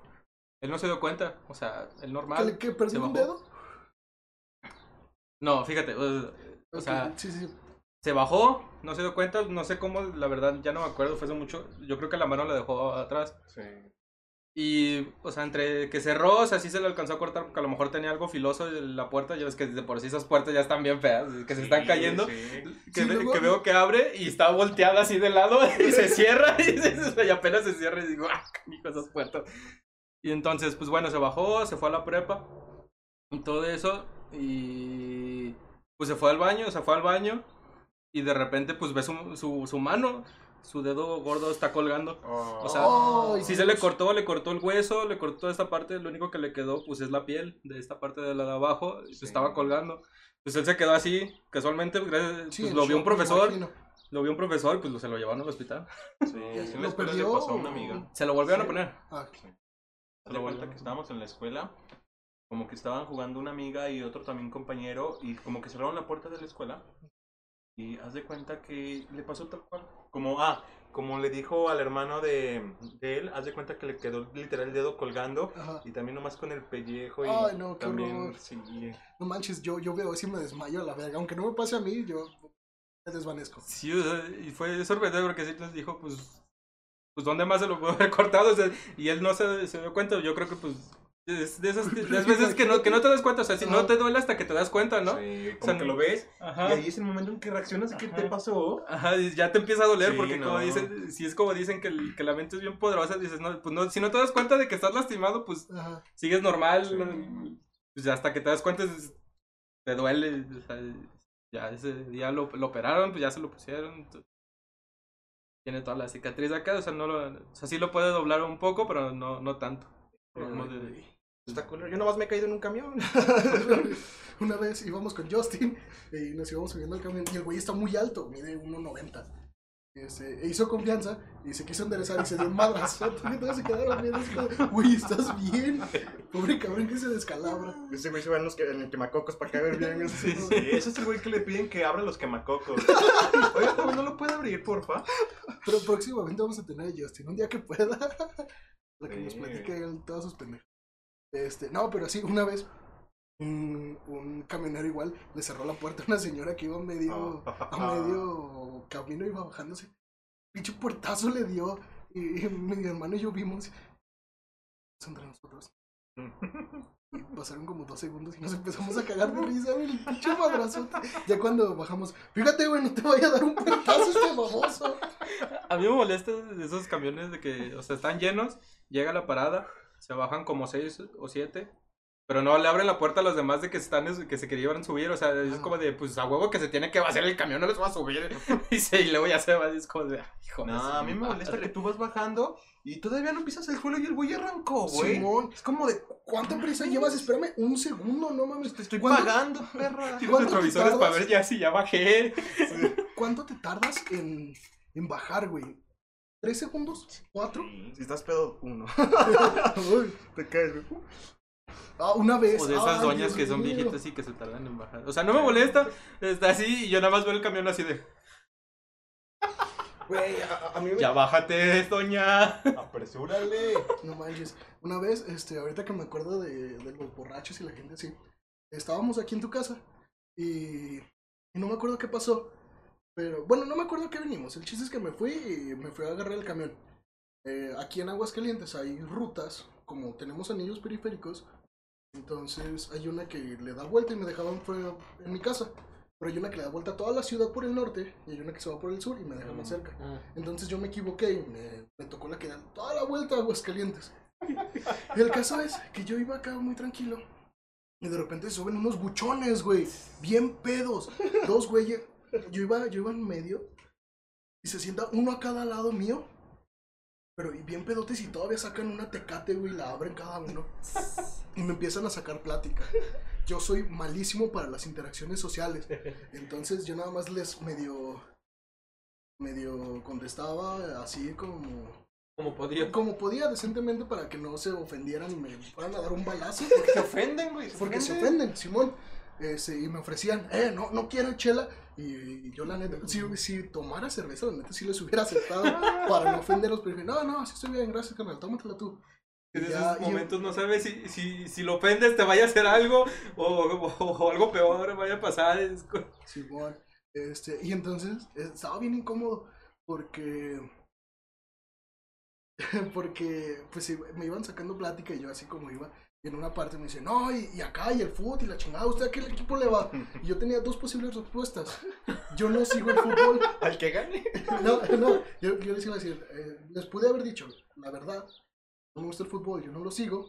él no se dio cuenta, o sea, el ¿Que, normal. le- que perdí se un dedo? No, fíjate, o, sea, sí, sí. se bajó, no se dio cuenta, no sé cómo, la verdad ya no me acuerdo, fue hace mucho. Yo creo que la mano la dejó atrás. Sí. Y, o sea, entre que cerró, o sea, sí se le alcanzó a cortar porque a lo mejor tenía algo filoso en la puerta. Ya ves que de por sí esas puertas ya están bien feas, que se están cayendo. sí. Que, Sí, ve- luego- que veo que abre y está volteada así de lado y se cierra y, se- y apenas se cierra y digo, ah, canijo, esas puertas. Y entonces, pues bueno, se bajó, se fue a la prepa y todo eso. y pues se fue al baño, se fue al baño y de repente pues ve su, su, su mano, su dedo gordo está colgando. O sea, Ay, si se le cortó, le cortó el hueso, le cortó esta parte, lo único que le quedó pues es la piel de esta parte de la de abajo, y, pues, Sí. estaba colgando. Pues él se quedó así, casualmente, gracias- Sí, pues, lo vio un profesor, lo vio un profesor y pues lo- se lo llevaron al hospital. Sí, así en ¿Lo la escuela le pasó a una amiga. Se lo volvieron Sí. a poner. Ah, Haz de cuenta que estábamos en la escuela, como que estaban jugando una amiga y otro también compañero, y como que cerraron la puerta de la escuela. Y haz de cuenta que le pasó tal cual. Como, ah, como le dijo al hermano de, de él, haz de cuenta que le quedó literal el dedo colgando. ajá. Y también nomás con el pellejo y Ay, no, también, sí. No manches, yo, yo veo así me desmayo a la verga. Aunque no me pase a mí, yo me desvanezco. Sí, o sea, y fue sorprendente porque sí les dijo, pues, pues, ¿dónde más se lo pudo haber cortado? O sea, y él no se, se dio cuenta. Yo creo que, pues, es de esas de las veces que no, que no te das cuenta. O sea, si no te duele hasta que te das cuenta, ¿no? Sí, O sea, que lo ves Ajá. y ahí es el momento en que reaccionas ¿qué te Ajá. pasó? Ajá, y ya te empieza a doler Sí, porque como dicen, si es como dicen que, el- que la mente es bien poderosa, dices, no, pues no, si no te das cuenta de que estás lastimado, pues Ajá. sigues normal, Sí. ¿no? pues hasta que te das cuenta es- te duele, o sea, ya ese día lo, lo operaron, pues ya se lo pusieron, tiene toda la cicatriz acá, o sea, no lo, o sea, sí lo puede doblar un poco, pero no, no tanto. Como de- Está culero. Yo nomás me he caído en un camión. Una vez íbamos con Justin y nos íbamos subiendo al camión y el güey está muy alto, mide 1.90. Este, e hizo confianza y se quiso enderezar y se dio un madrazo. Se quedaron Güey, ¿estás bien? Pobre cabrón que se descalabra. Ese güey se va en, los que, en el quemacocos para caer bien. Sí, ese es el güey que le piden que abra los quemacocos. Oye, joven, ¿no lo puede abrir, porfa? Pero próximamente vamos a tener a Justin, un día que pueda. Para que nos Sí. platique él todas sus pendejas. Este, no, pero sí, una vez un, un camionero igual le cerró la puerta a una señora que iba medio, a medio camino, iba bajándose. Pinche puertazo le dio y, mi hermano y yo vimos. Entre nosotros. Y pasaron como dos segundos y nos empezamos a cagar de risa, güey, el pinche madrazo. Ya cuando bajamos, fíjate, güey, no te vaya a dar un puertazo este baboso. A mí me molesta esos camiones de que, o sea, están llenos, llega la parada, se bajan como seis o siete, pero no le abren la puerta a los demás de que están, que se querían subir, o sea, es como de, pues a huevo que se tiene que vaciar el camión, no les va a subir, y, se, y luego ya se va, y es como de, "Ay, hijo No, a mí me molesta madre". que tú vas bajando y todavía no pisas el suelo y el güey arrancó, güey. Simón. Es como de, ¿Cuánta prisa llevas? Espérame un segundo, no mames. te estoy ¿Cuánto- pagando, perra. Tienes ¿Cuánto te retrovisores para ver ya si ya bajé. ¿Cuánto te tardas en, en bajar, güey? ¿Tres segundos? ¿Cuatro? Si estás pedo, uno. Uy, Te caes, güey. ah, una vez. O de esas Ay, doñas Dios que son mío. viejitas y que se tardan en bajar. O sea, no me molesta, está así y yo nada más veo el camión así de, Güey, a, a mí me... ya bájate, doña. Apresúrale. No manches. Una vez, este, ahorita que me acuerdo de, de los borrachos y la gente así, estábamos aquí en tu casa y, y no me acuerdo qué pasó. Pero, bueno, no me acuerdo qué venimos. El chiste es que me fui y me fui a agarrar el camión. Eh, aquí en Aguascalientes hay rutas, como tenemos anillos periféricos. Entonces hay una que le da vuelta y me dejaban fuera en mi casa. Pero hay una que le da vuelta a toda la ciudad por el norte y hay una que se va por el sur y me deja más cerca. Entonces yo me equivoqué y me, me tocó la que da toda la vuelta a Aguascalientes. Y el caso es que yo iba acá muy tranquilo. Y de repente suben unos buchones, güey. Bien pedos. Dos güeyes. Yo iba, yo iba en medio. Y se sienta uno a cada lado mío. Pero y bien pedotes y todavía sacan una tecate, güey, y la abren cada uno. Y me empiezan a sacar plática. Yo soy malísimo para las interacciones sociales. Entonces yo nada más les medio. medio contestaba así como. Como podría. como podía decentemente para que no se ofendieran y me fueran a dar un balazo. Se ofenden, güey. Porque se ofenden, Simón. Este, y me ofrecían, eh, no, no quiero chela. Y, y yo, la neta, si, si tomara cerveza, la neta, sí les hubiera aceptado para no ofenderlos. Pero dije, no, no, así estoy bien, gracias, carnal, tómatela tú. En esos ya, y yo- momentos no sabes si, si, si lo ofendes te vaya a hacer algo o, o- o algo peor vaya a pasar. Co- Simón. Este, y entonces estaba bien incómodo porque. Porque, pues sí, me iban sacando plática y yo así como iba. Y en una parte me dice, no, y, y acá, y el fútbol, y la chingada, ¿usted a qué equipo le va? Y yo tenía dos posibles respuestas. Yo no sigo el fútbol. Al que gane. No, no, yo, yo les iba a decir, eh, les pude haber dicho, la verdad, no me gusta el fútbol, yo no lo sigo.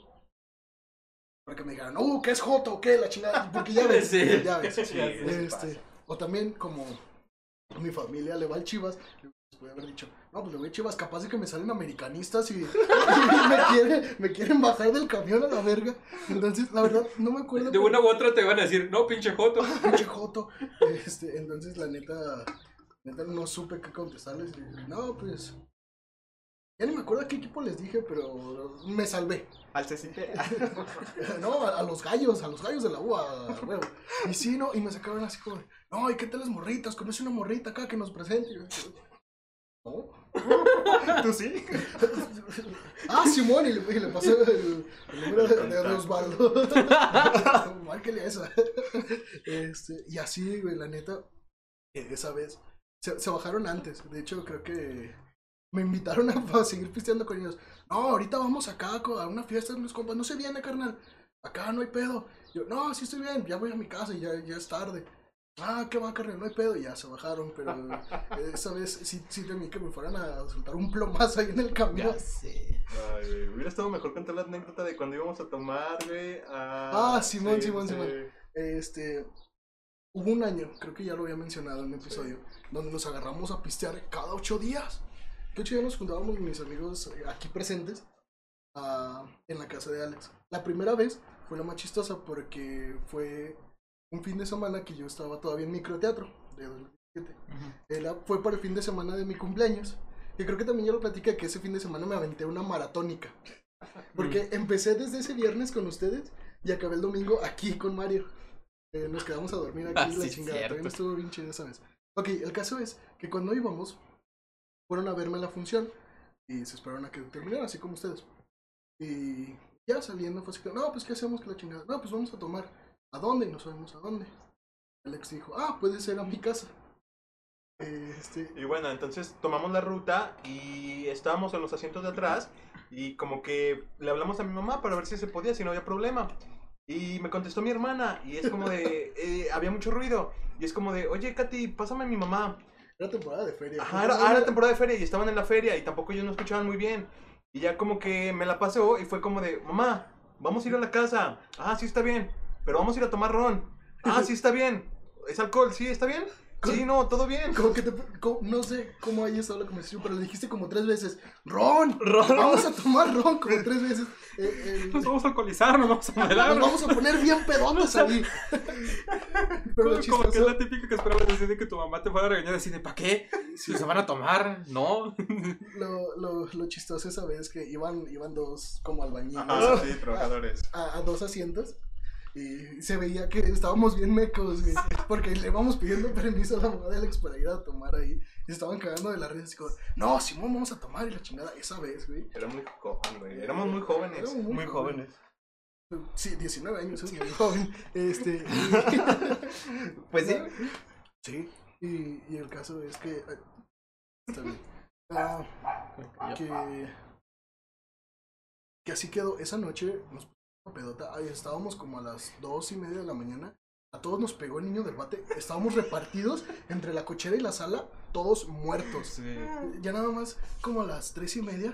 para que me dijeran, uh, ¿qué es Joto? ¿Qué? La chingada. Porque ya ves, Sí. ya ves. Sí, Este, o también, como mi familia le va al Chivas, puede haber dicho, no, pues le voy a Chivas, capaz de que me salen americanistas y, y me, quieren, me quieren bajar del camión a la verga. Entonces, la verdad, no me acuerdo. De una u otra te van a decir, no, pinche Joto. pinche joto. Este, entonces, la neta, neta, no supe qué contestarles. No, pues. Ya ni me acuerdo a qué equipo les dije, pero me salvé. Al Cecite. No, a, a los gallos, a los gallos de la UA, a huevo. Y sí, no, y me sacaron así como, no, ¿y qué tal las morritas? ¿Conoce una morrita acá que nos presente? Y yo, No. ¿Tú sí? Ah, Simón, y le, y le pasé el, el número de, de, Osvaldo. Márquele a esa. Este, y así, güey, la neta, eh, esa vez, se, se bajaron antes. De hecho, creo que me invitaron a, a seguir pisteando con ellos. No, ahorita vamos acá a una fiesta de unos compas. No se viene, carnal. Acá no hay pedo. Yo, no, sí estoy bien. Ya voy a mi casa y ya, ya es tarde. Ah, qué va, carnal, no hay pedo. Y ya se bajaron, pero eh, esa vez sí, sí temí que me fueran a soltar un plomazo ahí en el camión. sé. Ay, güey, hubiera estado mejor contar la anécdota de cuando íbamos a tomar, güey. a- Ah, Simón, Simón, sí. Simón. Este, hubo un año, creo que ya lo había mencionado en un episodio, donde nos agarramos a pistear cada ocho días. Que ocho días nos juntábamos mis amigos eh, aquí presentes ah, en la casa de Alex. La primera vez fue la más chistosa porque fue un fin de semana que yo estaba todavía en microteatro de 2017. Era, fue para el fin de semana de mi cumpleaños. Y creo que también ya lo platiqué que ese fin de semana me aventé una maratónica. Porque empecé desde ese viernes con ustedes y acabé el domingo aquí con Mario. Eh, nos quedamos a dormir aquí Ah, la sí, chingada. cierto. También estuvo bien chido esa vez. Ok, el caso es que cuando íbamos, fueron a verme la función y se esperaron a que terminara, así como ustedes. Y ya saliendo fue así no, pues ¿qué hacemos que la chingada? No, pues vamos a tomar. ¿A dónde? Y no sabemos a dónde. Alex dijo, ah, puede ser a mi casa. Eh, Este, Y bueno, entonces tomamos la ruta y estábamos en los asientos de atrás y como que le hablamos a mi mamá para ver si se podía, si no había problema. Y me contestó mi hermana y es como de, eh, había mucho ruido y es como de, oye Katy, pásame a mi mamá. era temporada de feria. Ajá, era, era temporada de feria y estaban en la feria y tampoco ellos no escuchaban muy bien. Y ya como que me la pasó y fue como de, mamá, vamos a ir a la casa. Ah, sí está bien, pero vamos a ir a tomar ron. Ah, sí está bien. ¿Es alcohol? Sí, está bien. Sí, no, todo bien. Como que te, como- no sé cómo haya estado la conversación, pero le dijiste como tres veces, Ron, Ron. vamos a tomar Ron como tres veces. Eh, el- Nos vamos a alcoholizar, nos vamos a nos modelar. vamos a poner bien pedotes ahí. Pero Como, como que es la típica que esperabas decir de que tu mamá te fuera a regañar así de ¿para qué? Si se van a tomar, no. lo, lo, lo chistoso esa vez que iban, iban dos como albañiles Ajá, sí, trabajadores. a, a dos asientos. Y se veía que estábamos bien mecos, güey, porque le íbamos pidiendo permiso a la mamá de Alex para ir a tomar ahí. Y se estaban cagando de la risa, así como, no, Simón, vamos a tomar. Y la chingada, esa vez, güey. Era muy joven, güey. Éramos muy jóvenes. Éramos Muy jóvenes. Sí, 19 años, es muy joven. Este. Pues sí. Sí, y, y el caso es que. ay, Está bien. Ah, que. Que así quedó. Esa noche nos pedota. Ay, estábamos como a las dos y media de la mañana. A todos nos pegó el niño del bate. Estábamos repartidos entre la cochera y la sala, todos muertos. Sí. Ya nada más como a las tres y media.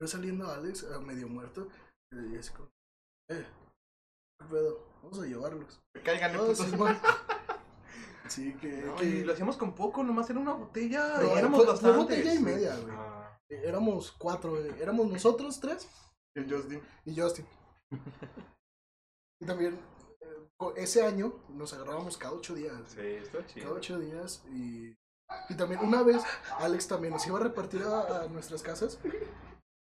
Yo saliendo a Alex, eh, medio muerto. Y así como, eh, ¿qué pedo? Vamos a llevarlos. Caigan No, Simón. Sí, que. No, que- y lo hacíamos con poco, nomás era una botella. No, y éramos fue- fue bastantes. botella y media, güey. Ah. éramos cuatro, güey. Éramos nosotros tres El Justin. y Justin. y también, eh, ese año nos agarrábamos cada ocho días. Sí, está Cada chido. ocho días y. Y también una vez Alex también nos iba a repartir a, a nuestras casas.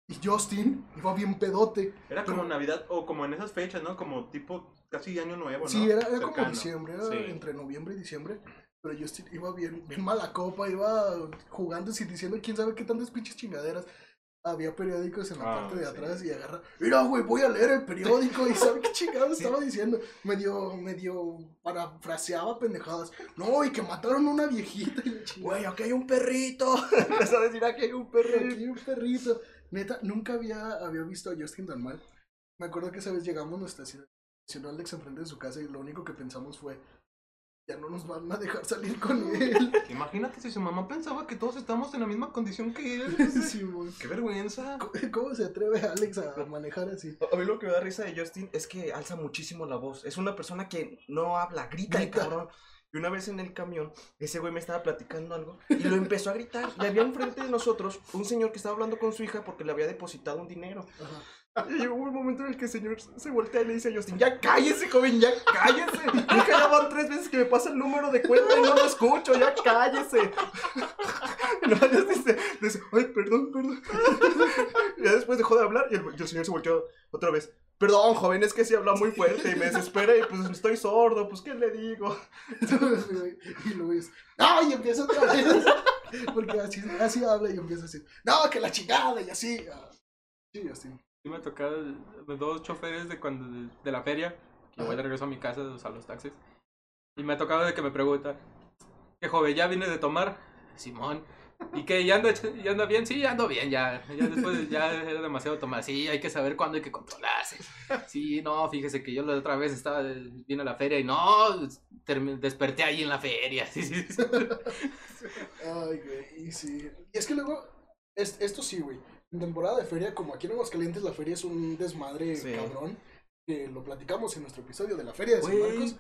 Y Justin iba bien pedote. Era como Pero- Navidad o como en esas fechas, ¿no? Como tipo casi año nuevo, ¿no? sí, era, era como diciembre, era Sí. entre noviembre y diciembre. Pero Justin iba bien, bien mala copa, iba jugando y diciendo quién sabe qué tantas pinches chingaderas. Había periódicos en la Ah, parte de sí. atrás y agarra, mira güey, voy a leer el periódico y sabe qué chingados estaba diciendo. Medio, medio parafraseaba pendejadas. No, y que mataron a una viejita y. Güey, aquí hay un perrito. Empezó a decir aquí hay un perrito. Aquí un perrito. Neta, nunca había, había visto a Justin tan mal. Me acuerdo que esa vez llegamos, nos estacionó estacionó Alex enfrente de su casa y lo único que pensamos fue, ya no nos van a dejar salir con él. Imagínate si su mamá pensaba que todos estamos en la misma condición que él. Sí. Qué vergüenza. ¿Cómo se atreve Alex a manejar así? A mí lo que me da risa de Justin es que alza muchísimo la voz. Es una persona que no habla, grita, el Grita. cabrón. Y una vez en el camión, ese güey me estaba platicando algo y lo empezó a gritar. Y había enfrente de nosotros un señor que estaba hablando con su hija porque le había depositado un dinero. Ajá. Y llegó un momento en el que el señor se voltea y le dice a Justin, ya cállese, joven, ya cállese. Hija ya van tres veces que me pasa el número de cuenta y no lo escucho, ya cállese. Y no, Justin dice, dice, ay, perdón, perdón. Y ya después dejó de hablar y el, señor se volteó otra vez. Perdón, joven, es que sí habla muy fuerte y me desespera y pues estoy sordo, pues ¿qué le digo? y ves. ¡No! Y empieza otra vez. Porque así, así habla y empieza así. ¡No! Que la chingada y así. Ah, Sí, así. Sí me tocaba de dos choferes de cuando de, la feria, que voy de regreso a mi casa, o sea, los taxis. Y me ha tocado de que me pregunta, ¿qué joven, ya viene de tomar? Simón. ¿Y qué? ¿Ya anda, ya anda bien? Sí, ya ando bien, ya. Ya después ya era demasiado tomar. Sí, hay que saber cuándo hay que controlarse. Sí, no, fíjese que yo la otra vez estaba, vine a la feria y no, desperté ahí en la feria. Sí, sí, sí. Ay, güey. Sí. Y es que luego. Es- esto sí, güey. En temporada de feria, como aquí en Aguascalientes, la feria es un desmadre Sí. cabrón. Que lo platicamos en nuestro episodio de la feria de San Marcos.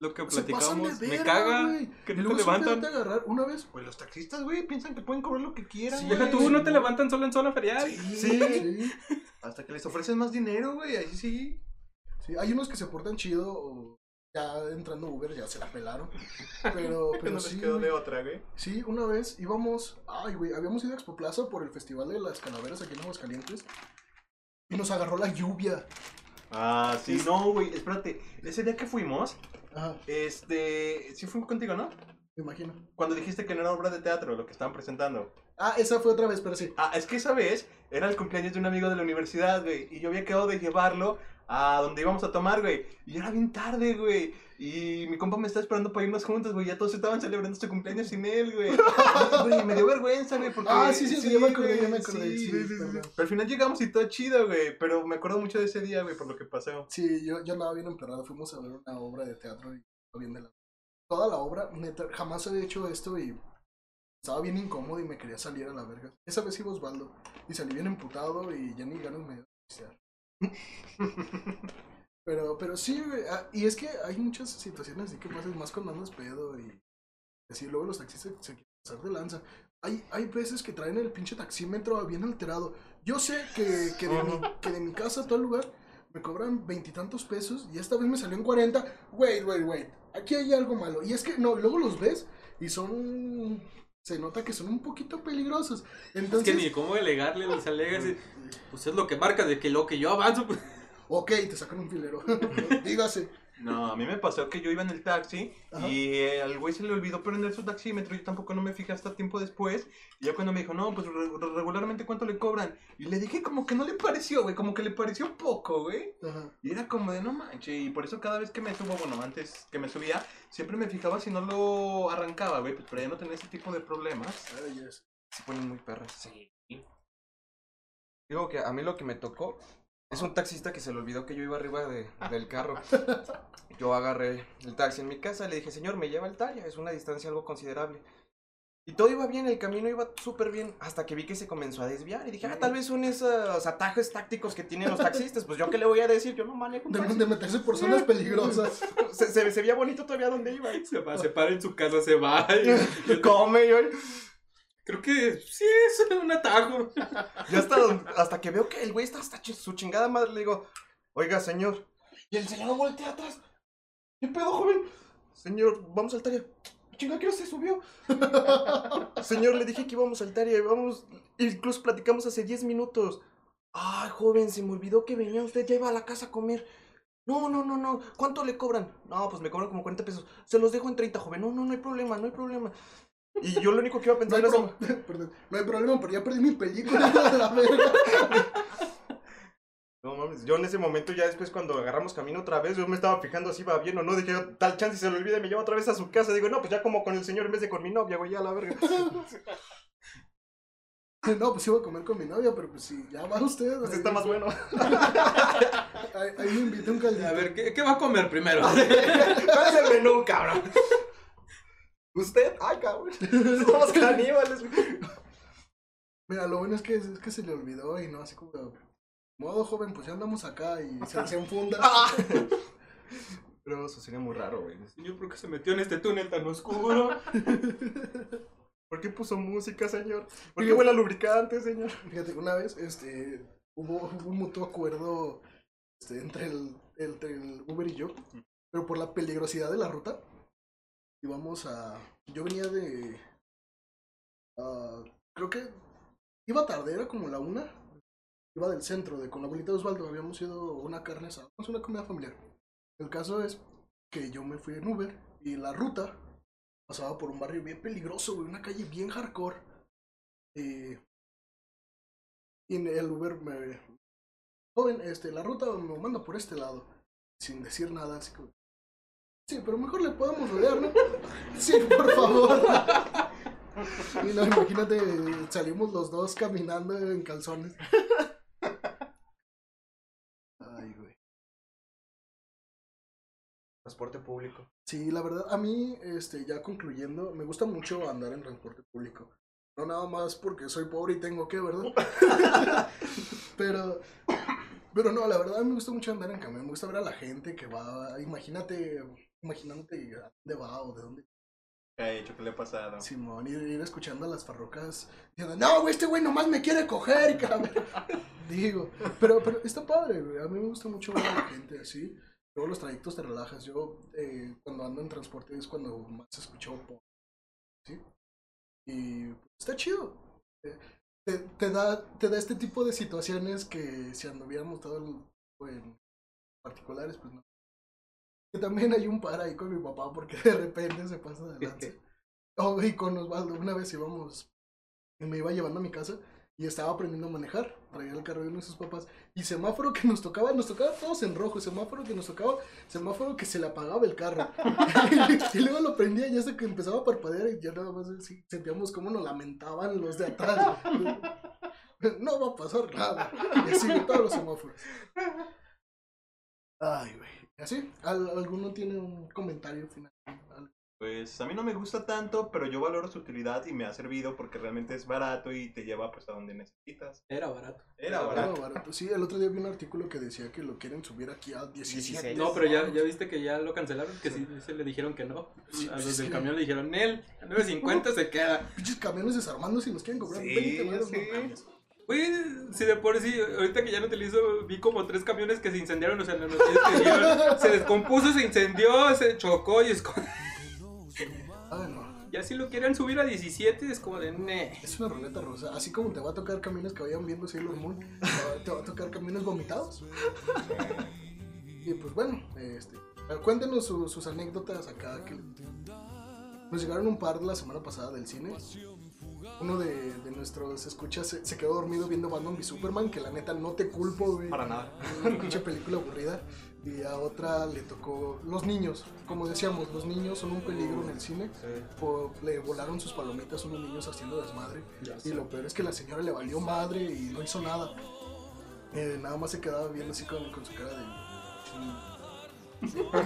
lo que Se pasan platicamos, me caga que no luego te levantan. te agarrar una vez. Pues los taxistas, güey, piensan que pueden cobrar lo que quieran. Sí. Deja tú, no te levantan solo en zona ferial. Sí, Sí. sí. Hasta que les ofrecen más dinero, güey. Ahí sí. Sí, hay unos que se portan chido o ya entrando Uber ya se la pelaron. Pero, pero no sí, quedó de otra, güey. Sí, una vez íbamos, ay güey, habíamos ido a Expo Plaza por el Festival de las Calaveras aquí en Aguascalientes y nos agarró la lluvia. Ah, sí, no, güey. Espérate. Ese día que fuimos, Ajá, este. Sí, fuimos contigo, ¿no? me imagino. Cuando dijiste que no era obra de teatro lo que estaban presentando. Ah, esa fue otra vez, pero sí. Ah, es que esa vez era el cumpleaños de un amigo de la universidad, güey. Y yo había quedado de llevarlo a donde íbamos a tomar, güey. Y era bien tarde, güey. Y mi compa me estaba esperando para irnos juntos, güey. Ya todos estaban celebrando su cumpleaños sin él, güey. Güey, me dio vergüenza, güey. Porque... Ah, sí, sí, sí, ya me acordé, ya me acordé, sí, perdón. Pero al final llegamos y todo chido, güey. Pero me acuerdo mucho de ese día, güey, por lo que pasó. Sí, yo, yo andaba bien emperrado, fuimos a ver una obra de teatro y bien de la... Toda la obra, neta, jamás había hecho esto y estaba bien incómodo y me quería salir a la verga. Esa vez iba Osvaldo y salí bien emputado y ya ni ganas me dio. Pero, pero sí, ah, y es que hay muchas situaciones así que más, más cuando andas pedo y así, luego los taxistas se quieren pasar de lanza. Hay, hay veces que traen el pinche taxímetro bien alterado. Yo sé que, que, de, mi, que de mi casa a todo lugar me cobran veintitantos pesos y esta vez me salió en 40. Wait, wait, wait. Aquí hay algo malo. Y es que no, luego los ves y son. Se nota que son un poquito peligrosos. Es Entonces. que ni cómo delegarle, les alegas. Pues es lo que marca de que lo que yo avanzo. pues, Ok, te sacan un filero. Dígase. No, a mí me pasó que yo iba en el taxi Ajá. y eh, al güey se le olvidó prender su taxímetro. Yo tampoco no me fijé hasta tiempo después. Y ya cuando me dijo, no, pues re- regularmente cuánto le cobran. Y le dije como que no le pareció, güey, como que le pareció poco, güey. Ajá. Y era como de no manches. Y por eso cada vez que me subo, bueno, antes que me subía, siempre me fijaba si no lo arrancaba, güey, pues para ya no tener ese tipo de problemas. Ay, yes. Se ponen muy perras. Sí. Digo que a mí lo que me tocó es un taxista que se le olvidó que yo iba arriba de- del carro. Yo agarré el taxi en mi casa, le dije, señor, me lleva el Taria, es una distancia algo considerable. Y todo iba bien, el camino iba súper bien, hasta que vi que se comenzó a desviar. Y dije, ah, tal vez son esos atajos tácticos que tienen los taxistas. Pues yo qué le voy a decir, yo no manejo Deben de meterse por zonas peligrosas. Se, se, se veía bonito todavía donde iba. Se va, se para en su casa, se va. y- Come, yo, Creo que sí es un atajo. Ya hasta, hasta que veo que el güey está hasta su chingada madre, le digo, oiga, señor. Y el señor voltea atrás. ¿Qué pedo, joven? Señor, vamos al Taria. Chinga, ¿qué hora se subió? señor, le dije que íbamos al Taria y vamos. Incluso platicamos hace 10 minutos. Ay, joven, se me olvidó que venía usted, ya iba a la casa a comer. No, no, no, no. ¿Cuánto le cobran? No, pues me cobran como 40 pesos. Se los dejo en 30, joven. No, no, no hay problema, no hay problema. Y yo lo único que iba a No pensar hay, era eso. pro- Perdón, no hay problema, pero ya perdí mi película. a la verga. No mames, yo en ese momento ya después cuando agarramos camino otra vez, yo me estaba fijando si iba bien o no, dije, tal chance y se lo olvide, me lleva otra vez a su casa, digo, no, pues ya como con el señor en vez de con mi novia, güey, ya la verga. No, pues iba a comer con mi novia, pero pues sí, ya va usted. Pues ahí- está más bueno. Ahí, ahí me invité un caldito. A ver, ¿qué, qué va a comer primero? ¿Cuál es el menú, cabrón? ¿Usted? Ay, cabrón. Somos caníbales, güey. Mira, lo bueno es que, es que se le olvidó y no así como. Modo joven, pues ya andamos acá y se, se enfunda. Ah. Pero eso sería muy raro, güey. Señor, ¿por qué se metió en este túnel tan oscuro? ¿Por qué puso música, señor? ¿Por qué huele a lubricante, señor? Fíjate, una vez este, hubo, hubo un mutuo acuerdo este, entre, el, entre el Uber y yo, pero por la peligrosidad de la ruta, íbamos a. Yo venía de. ah, creo que iba tarde, era como la una. Iba del centro, de con la abuelita de Osvaldo, habíamos ido una carne asada, una comida familiar. El caso es que yo me fui en Uber y la ruta pasaba por un barrio bien peligroso, güey, una calle bien hardcore. Eh, y el Uber me... Joven, este, la ruta me manda por este lado. Sin decir nada, así como... Sí, pero mejor le podemos rodear, ¿no? Sí, por favor. Y no, imagínate, salimos los dos caminando en calzones. Ay, güey. Transporte público. Sí, la verdad, a mí, este, ya concluyendo, me gusta mucho andar en transporte público. No nada más porque soy pobre y tengo que, ¿verdad? pero, pero no, la verdad me gusta mucho andar en camión. Me gusta ver a la gente que va. Imagínate, imagínate a dónde va o de dónde. ¿Qué ha hecho? ¿Qué le ha pasado? Simón, ir, ir escuchando a las farrocas diciendo, no, güey, este güey nomás me quiere coger, cabrón. Digo, pero, pero está padre, güey. A mí me gusta mucho ver a la gente así. Luego los trayectos te relajas. Yo, eh, cuando ando en transporte, es cuando más escucho pop. ¿Sí? Y pues, está chido. Eh, Te, te da, te da este tipo de situaciones que si anduviéramos todo el tiempo en particulares, pues no. Que también hay un par ahí con mi papá porque de repente se pasa de lanza. Oh, y con Osvaldo, una vez íbamos, y me iba llevando a mi casa y estaba aprendiendo a manejar, traía el carro de uno de sus papás, y semáforo que nos tocaba, nos tocaba todos en rojo, semáforo que nos tocaba, semáforo que se le apagaba el carro. y luego lo prendía y hasta que empezaba a parpadear y ya nada más así, sentíamos cómo nos lamentaban los de atrás. No va a pasar nada. Y así todos los semáforos. Ay, güey. ¿Así? ¿Al- ¿Alguno tiene un comentario final? Al- Pues a mí no me gusta tanto, pero yo valoro su utilidad y me ha servido porque realmente es barato y te lleva pues a donde necesitas. Era barato. Era barato. barato. Sí, el otro día vi un artículo que decía que lo quieren subir aquí a 17. 16. No, pero ya, ya viste que ya lo cancelaron, que sí se le dijeron que no. Sí, A pues los es del que- camión le dijeron, Nel, a 9.50 se queda. Pinches camiones desarmándose y nos quieren cobrar Sí, 20 varos, sí. no mames. Güey, si de por sí, ahorita que ya no utilizo, vi como tres camiones que se incendiaron, o sea, las noticias que dieron, se descompuso, se incendió, se chocó y es como, no. ya si lo quieren subir a 17 es como de, ne. Es una ruleta rusa. Así como te va a tocar camiones que vayan viendo Sailor Moon, te va- a tocar camiones vomitados. Y pues bueno, este, cuéntenos su- sus anécdotas acá. Que nos llegaron un par la semana pasada del cine. Uno de, de nuestros escuchas se, se quedó dormido viendo Batman v Superman, que la neta no te culpo, güey. Para nada. Una pinche película aburrida. Y a otra le tocó los niños. Como decíamos, los niños son un peligro en el cine. Le volaron sus palomitas a unos niños haciendo desmadre. Y lo peor es que la señora le valió madre y no hizo nada. Eh, nada más se quedaba viendo así con, con su cara de.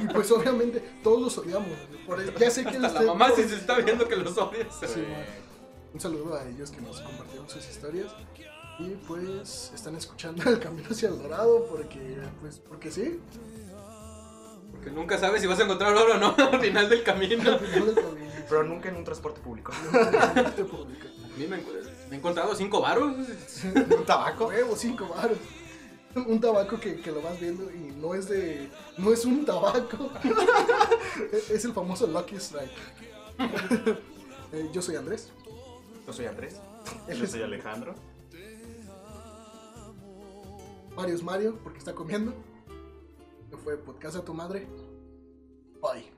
Y pues obviamente todos los odiamos. Por el- ya sé que Hasta la mamá sí se está viendo que los odias. Sí, un saludo a ellos que nos compartieron sus historias. Y pues están escuchando el camino hacia el dorado porque, pues, porque sí. Porque nunca sabes si vas a encontrar oro o no al final del camino. Al final del camino. Pero nunca en un transporte público. Transporte público. A mí me, me he encontrado cinco varos. ¿Un tabaco? Huevo, cinco baros. Un tabaco que, que lo vas viendo y no es de. No es un tabaco. es el famoso Lucky Strike. Eh, Yo soy Andrés. Yo soy Andrés. Yo soy Alejandro. Mario es Mario porque está comiendo. Esto fue Podcast a tu madre. Bye.